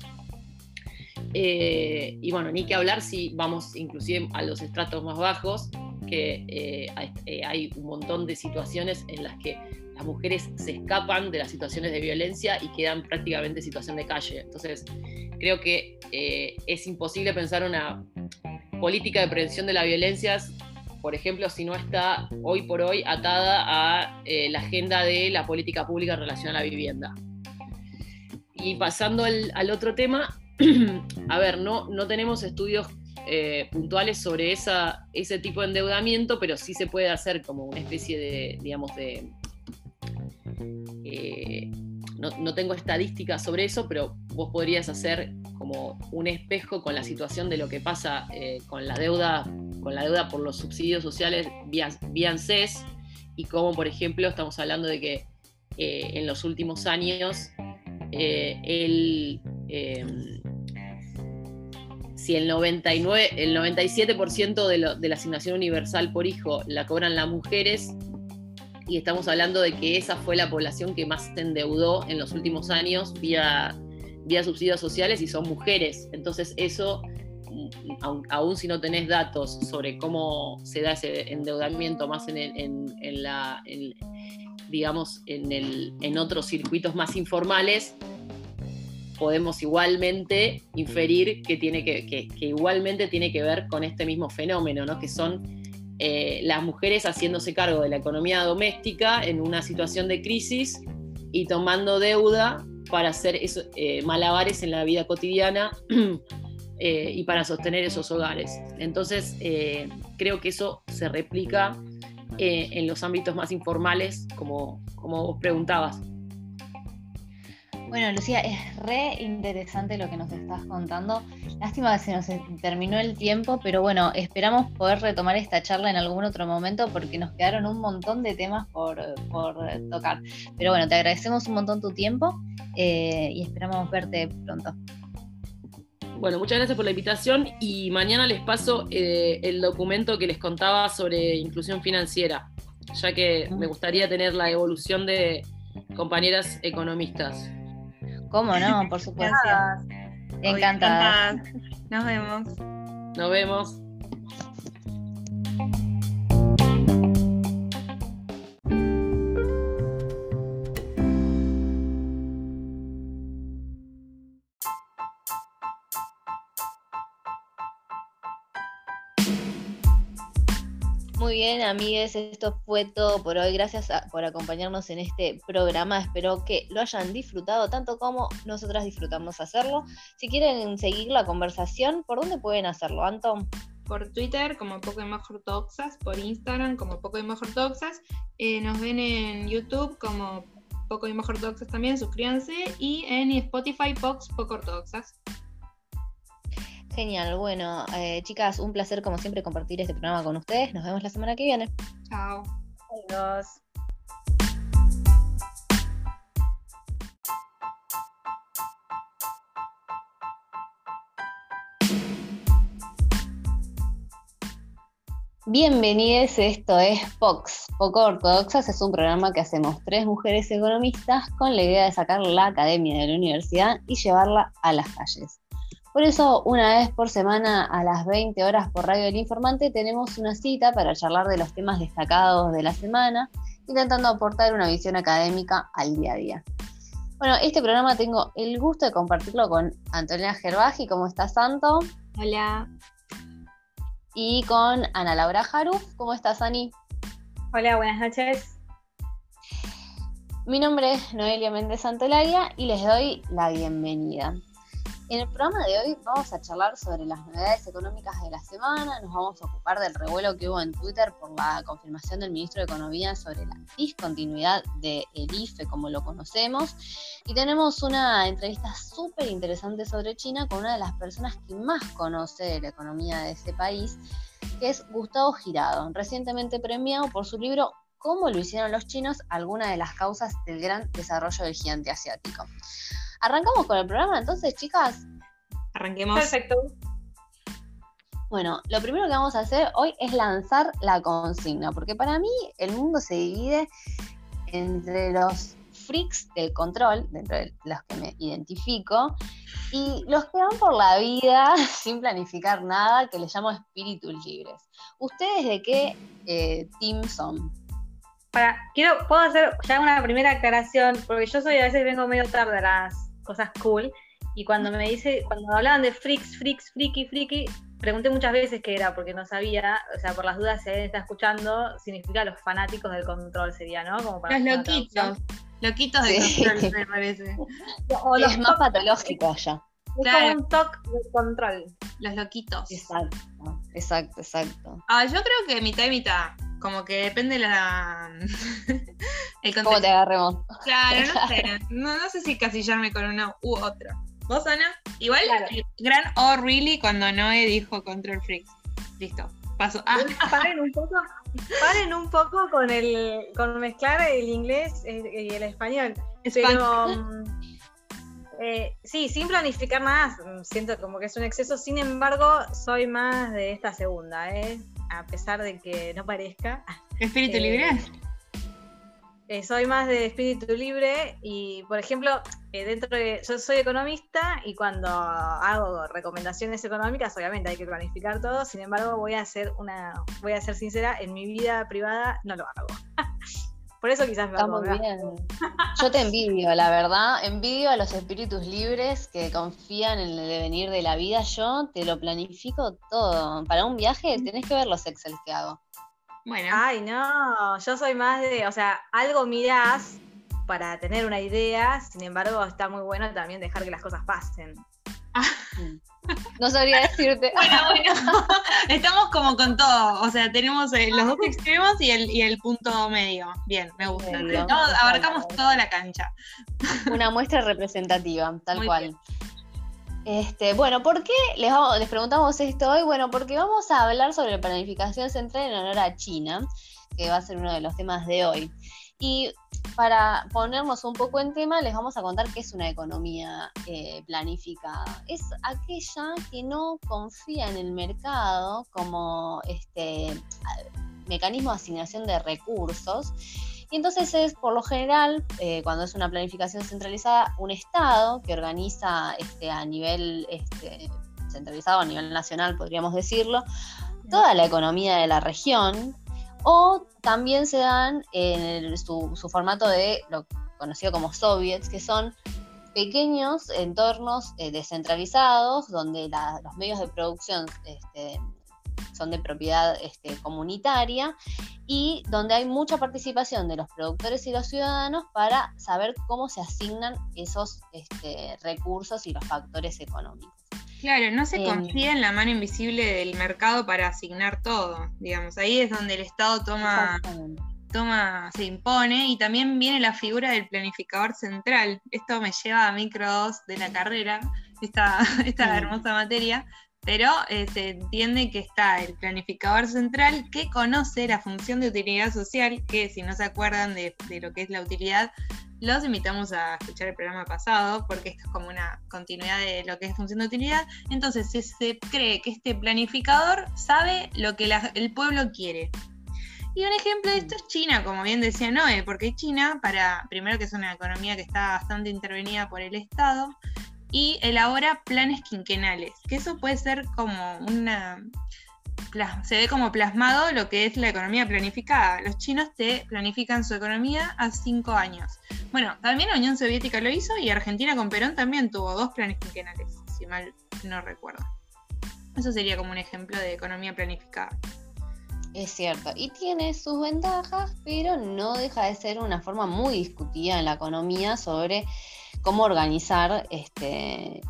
eh, y bueno, ni que hablar si vamos inclusive a los estratos más bajos, que eh, eh, hay un montón de situaciones en las que las mujeres se escapan de las situaciones de violencia y quedan prácticamente en situación de calle. Entonces, creo que es imposible pensar una política de prevención de las violencias, por ejemplo, si no está hoy por hoy atada a la agenda de la política pública en relación a la vivienda. Y pasando al otro tema, a ver, no, no tenemos estudios eh, puntuales sobre esa, ese tipo de endeudamiento, pero sí se puede hacer como una especie de, digamos, de... Eh, no, tengo estadísticas sobre eso, pero vos podrías hacer como un espejo con la situación de lo que pasa eh, con la deuda, con la deuda por los subsidios sociales vía, y cómo, por ejemplo, estamos hablando de que en los últimos años el si el 99, el 97% de, de, la asignación universal por hijo la cobran las mujeres, y estamos hablando de que esa fue la población que más se endeudó en los últimos años vía, vía subsidios sociales y son mujeres. Entonces eso, aún, si no tenés datos sobre cómo se da ese endeudamiento más en, la, digamos, en, el, en otros circuitos más informales, podemos igualmente inferir que, tiene que, igualmente tiene que ver con este mismo fenómeno, ¿no? que son eh, las mujeres haciéndose cargo de la economía doméstica en una situación de crisis y tomando deuda para hacer eh, malabares en la vida cotidiana eh, y para sostener esos hogares. Entonces, creo que eso se replica en los ámbitos más informales, como, como vos preguntabas. Bueno, Lucía, es re interesante lo que nos estás contando. Lástima que se nos terminó el tiempo, pero bueno, esperamos poder retomar esta charla en algún otro momento porque nos quedaron un montón de temas por, tocar. Pero bueno, te agradecemos un montón tu tiempo eh, y esperamos verte pronto. Bueno, muchas gracias por la invitación y mañana les paso eh, el documento que les contaba sobre inclusión financiera, ya que me gustaría tener la evolución de compañeras economistas. ¿Cómo no? Por supuesto. Encantada. Nos vemos. Nos vemos. Bien, amigues, esto fue todo por hoy. Gracias por acompañarnos en este programa. Espero que lo hayan disfrutado tanto como nosotras disfrutamos hacerlo. Si quieren seguir la conversación, ¿por dónde pueden hacerlo, Anton? Por Twitter como Poco y Mejor Toxas, por Instagram como Poco y Mejor Toxas. Eh, nos ven en YouTube como Poco y Mejor Toxas también, suscríbanse. Y en Spotify Pox Poco Ortodoxas. Genial, bueno, eh, chicas, un placer como siempre compartir este programa con ustedes. Nos vemos la semana que viene. Chao. Adiós. Bienvenidos, esto es POX, Poco Ortodoxas, es un programa que hacemos tres mujeres economistas con la idea de sacar la academia de la universidad y llevarla a las calles. Por eso, una vez por semana a las 20 horas por Radio del Informante tenemos una cita para charlar de los temas destacados de la semana, intentando aportar una visión académica al día a día. Bueno, este programa tengo el gusto de compartirlo con Antonia Gerbaji. ¿Cómo estás, Santo? Hola. Y con Ana Laura Jaruf. ¿Cómo estás, Ani? Hola, buenas noches. Mi nombre es Noelia Méndez Santolaria y les doy la bienvenida. En el programa de hoy vamos a charlar sobre las novedades económicas de la semana, nos vamos a ocupar del revuelo que hubo en Twitter por la confirmación del ministro de Economía sobre la discontinuidad del IFE como lo conocemos. Y tenemos una entrevista súper interesante sobre China con una de las personas que más conoce de la economía de ese país, que es Gustavo Girado, recientemente premiado por su libro Cómo lo hicieron los chinos, alguna de las causas del gran desarrollo del gigante asiático. ¿Arrancamos con el programa entonces, chicas? Arranquemos. Perfecto. Bueno, lo primero que vamos a hacer hoy es lanzar la consigna, porque para mí el mundo se divide entre los freaks del control, dentro de los que me identifico, y los que van por la vida sin planificar nada, que les llamo espíritus libres. ¿Ustedes de qué eh, team son? Para, quiero, puedo hacer ya una primera aclaración, porque yo soy a veces vengo medio tarde a las cosas cool. Y cuando me dice, cuando hablaban de freaks, freaks, freaky, freaky, pregunté muchas veces qué era, porque no sabía, o sea, por las dudas, si alguien está escuchando, significa los fanáticos del control, sería, ¿no? Como para los loquitos. Loquitos del control, me parece. O los es más patológico ya. Es como un toque de control. Los loquitos. Exacto, exacto, exacto. Ah, yo creo que mitad y mitad. Como que depende la. el ¿Cómo te agarremos? Claro, no sé. No, sé si casillarme con una u otra. ¿Vos, Ana? Igual, gran oh really cuando Noé dijo Control Freaks. Listo. Paso. Ah. Paren un poco, paren un poco con el con mezclar el inglés y el español. Pero mm, eh, sí, sin planificar más, mm, siento como que es un exceso. Sin embargo, soy más de esta segunda, ¿eh? a pesar de que no parezca. ¿Espíritu libre? Eh, soy más de espíritu libre y, por ejemplo, eh, dentro de. Yo soy economista y cuando hago recomendaciones económicas, obviamente hay que planificar todo. Sin embargo, voy a ser una. Voy a ser sincera, en mi vida privada no lo hago. Por eso quizás me Está muy bien. Yo te envidio, la verdad. Envidio a los espíritus libres que confían en el devenir de la vida. Yo te lo planifico todo. Para un viaje tenés que ver los Excel que hago. Bueno. Ay, no. Yo soy más de. O sea, algo mirás para tener una idea. Sin embargo, está muy bueno también dejar que las cosas pasen. No sabría decirte. Bueno, bueno, estamos como con todo. O sea, tenemos eh, los dos extremos y el, y el punto medio. Bien, me gusta. abarcamos toda la cancha. Una muestra representativa, tal cual. Este, bueno, ¿por qué les, les preguntamos esto hoy? Bueno, porque vamos a hablar sobre la planificación central en honor a China, que va a ser uno de los temas de hoy. Y para ponernos un poco en tema, les vamos a contar qué es una economía eh, planificada. Es aquella que no confía en el mercado como este mecanismo de asignación de recursos. Y entonces es, por lo general, eh, cuando es una planificación centralizada, un Estado que organiza este, a nivel este, centralizado, a nivel nacional, podríamos decirlo, toda la economía de la región, o también se dan en su, formato de lo conocido como soviets, que son pequeños entornos eh, descentralizados donde los medios de producción este, son de propiedad este, comunitaria y donde hay mucha participación de los productores y los ciudadanos para saber cómo se asignan esos este, recursos y los factores económicos. Claro, no se confía en la mano invisible del mercado para asignar todo, digamos, ahí es donde el Estado toma toma, se impone y también viene la figura del planificador central. Esto me lleva a micro 2 de la carrera, esta, esta hermosa materia, pero eh, se entiende que está el planificador central que conoce la función de utilidad social, que si no se acuerdan de, de, lo que es la utilidad, los invitamos a escuchar el programa pasado, porque esto es como una continuidad de lo que es función de utilidad. Entonces se, cree que este planificador sabe lo que el pueblo quiere. Y un ejemplo de esto es China, como bien decía Noé, porque China, para, primero que es una economía que está bastante intervenida por el Estado, y elabora planes quinquenales, que eso puede ser como una... Se ve como plasmado lo que es la economía planificada. Los chinos te planifican su economía a cinco años. Bueno, también la Unión Soviética lo hizo y Argentina con Perón también tuvo dos planes quinquenales, si mal no recuerdo. Eso sería como un ejemplo de economía planificada. Es cierto, y tiene sus ventajas, pero no deja de ser una forma muy discutida en la economía sobre cómo organizar este,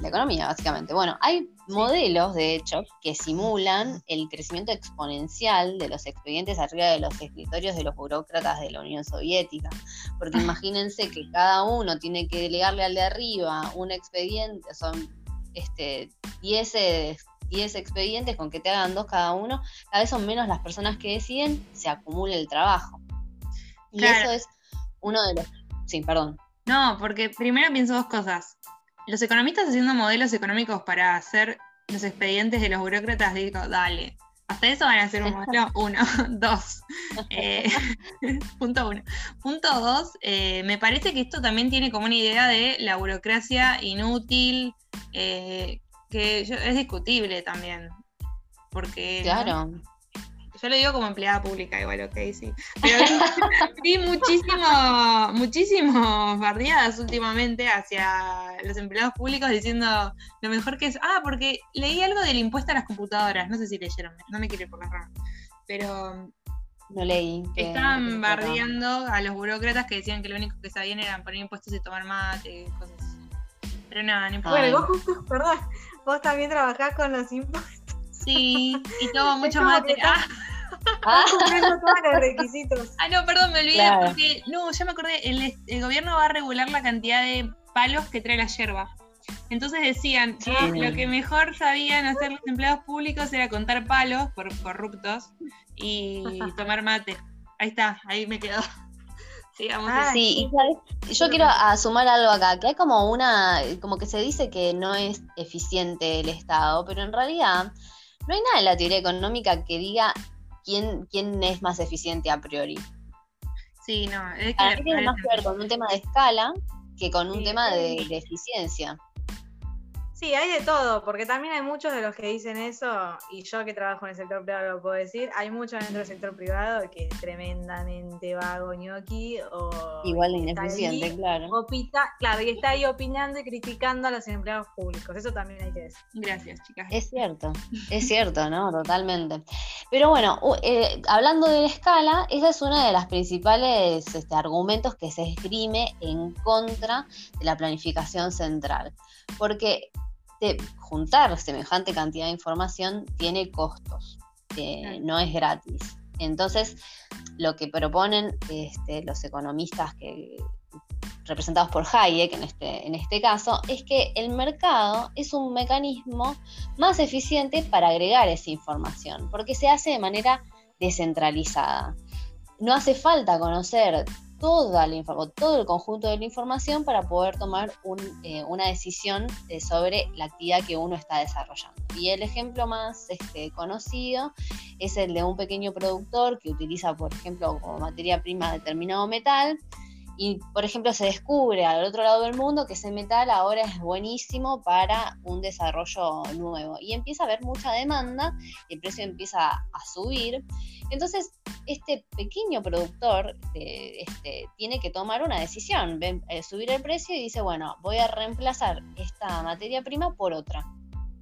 la economía, básicamente. Bueno, hay modelos, de hecho, que simulan el crecimiento exponencial de los expedientes arriba de los escritorios de los burócratas de la Unión Soviética. Porque imagínense que cada uno tiene que delegarle al de arriba un expediente, son este, 10 10 expedientes con que te hagan dos cada uno, cada vez son menos las personas que deciden, se acumula el trabajo. Y eso es uno de los... Sí, perdón. No, porque primero pienso dos cosas. Los economistas haciendo modelos económicos para hacer los expedientes de los burócratas, digo, dale. Hasta eso van a ser un modelo uno, dos. Eh, punto uno. Punto dos, eh, me parece que esto también tiene como una idea de la burocracia inútil, eh, que es discutible también. Porque. Claro. Yo lo digo como empleada pública, igual, ok, sí. Pero vi, muchísimo, muchísimos bardeadas últimamente hacia los empleados públicos diciendo lo mejor que es. Ah, porque leí algo del impuesto a las computadoras. No sé si leyeron, no me quiero ir por las ramas. Pero no leí. Estaban bardeando a los burócratas que decían que lo único que sabían era poner impuestos y tomar mate, cosas así. Pero nada, no importa. Bueno, vos justo, perdón, vos también trabajás con los impuestos. Sí, y tomo mucho mate. Ah. Ah. todos los requisitos. Ah, no, perdón, me olvidé porque. No, ya me acordé. El, el, gobierno va a regular la cantidad de palos que trae la yerba. Entonces decían que lo que mejor sabían hacer los empleados públicos era contar palos por corruptos y tomar mate. Ahí está, ahí me quedó. Ah, sí, y yo quiero sumar algo acá, que hay como una, como que se dice que no es eficiente el Estado, pero en realidad no hay nada en la teoría económica que diga quién, quién es más eficiente a priori. Sí, no, es que tiene más que ver con un tema de escala que con un tema de eficiencia. Sí, hay de todo, porque también hay muchos de los que dicen eso, y yo que trabajo en el sector privado lo puedo decir, hay muchos dentro del sector privado que es tremendamente vago ñoqui o... Igual de ineficiente, claro. claro, y está ahí opinando y criticando a los empleados públicos, eso también hay que decir. Gracias, chicas. Es cierto, es cierto, ¿no? Totalmente. Pero bueno, eh, hablando de la escala, esa es una de las principales este, argumentos que se esgrime en contra de la planificación central, porque juntar semejante cantidad de información tiene costos, no es gratis. Entonces, lo que proponen este, los economistas que, representados por Hayek en este, en este caso, es que el mercado es un mecanismo más eficiente para agregar esa información, porque se hace de manera descentralizada. No hace falta conocer toda la todo el conjunto de la información para poder tomar eh, una decisión eh, sobre la actividad que uno está desarrollando. Y el ejemplo más este, conocido es el de un pequeño productor que utiliza, por ejemplo, como materia prima determinado metal y, por ejemplo, se descubre al otro lado del mundo que ese metal ahora es buenísimo para un desarrollo nuevo. Y empieza a haber mucha demanda, el precio empieza a subir. Entonces, este pequeño productor eh, este, tiene que tomar una decisión, eh, subir el precio y dice, bueno, voy a reemplazar esta materia prima por otra.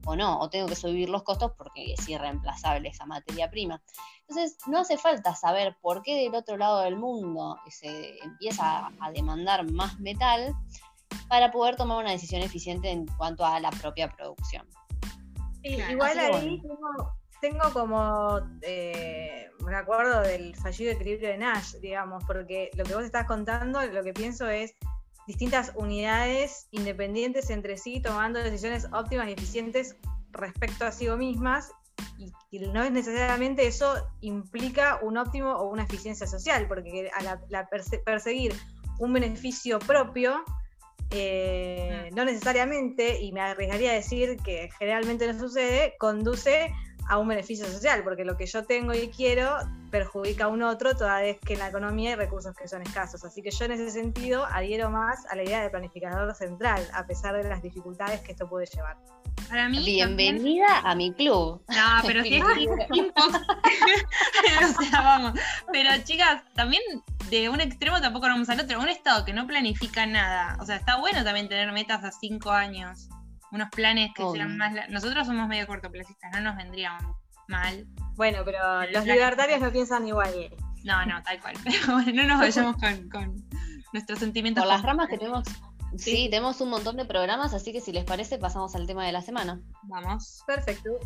O no, o tengo que subir los costos porque es irreemplazable esa materia prima. Entonces, no hace falta saber por qué del otro lado del mundo se empieza a demandar más metal para poder tomar una decisión eficiente en cuanto a la propia producción. Igual ahí tengo, como, eh, me acuerdo del fallido equilibrio de Nash, digamos, porque lo que vos estás contando, lo que pienso es distintas unidades independientes entre sí, tomando decisiones óptimas y eficientes respecto a sí mismas, y, no es necesariamente eso implica un óptimo o una eficiencia social, porque al perseguir un beneficio propio, eh, no necesariamente, y me arriesgaría a decir que generalmente no sucede, conduce a un beneficio social, porque lo que yo tengo y quiero perjudica a un otro toda vez que en la economía hay recursos que son escasos. Así que yo en ese sentido adhiero más a la idea de planificador central, a pesar de las dificultades que esto puede llevar. Para mí, Bienvenida a mi club. No, pero si es o sea, vamos. Pero chicas, también de un extremo tampoco vamos al otro. Un estado que no planifica nada. O sea, está bueno también tener metas a cinco años unos planes que sean más... Nosotros somos medio cortoplacistas, no nos vendríamos mal. Bueno, pero los libertarios no piensan igual. No, no, tal cual. Pero bueno, no nos vayamos con, con nuestros sentimientos. Por las ramas que tenemos Sí, tenemos un montón de programas, así que si les parece pasamos al tema de la semana. Vamos. Perfecto.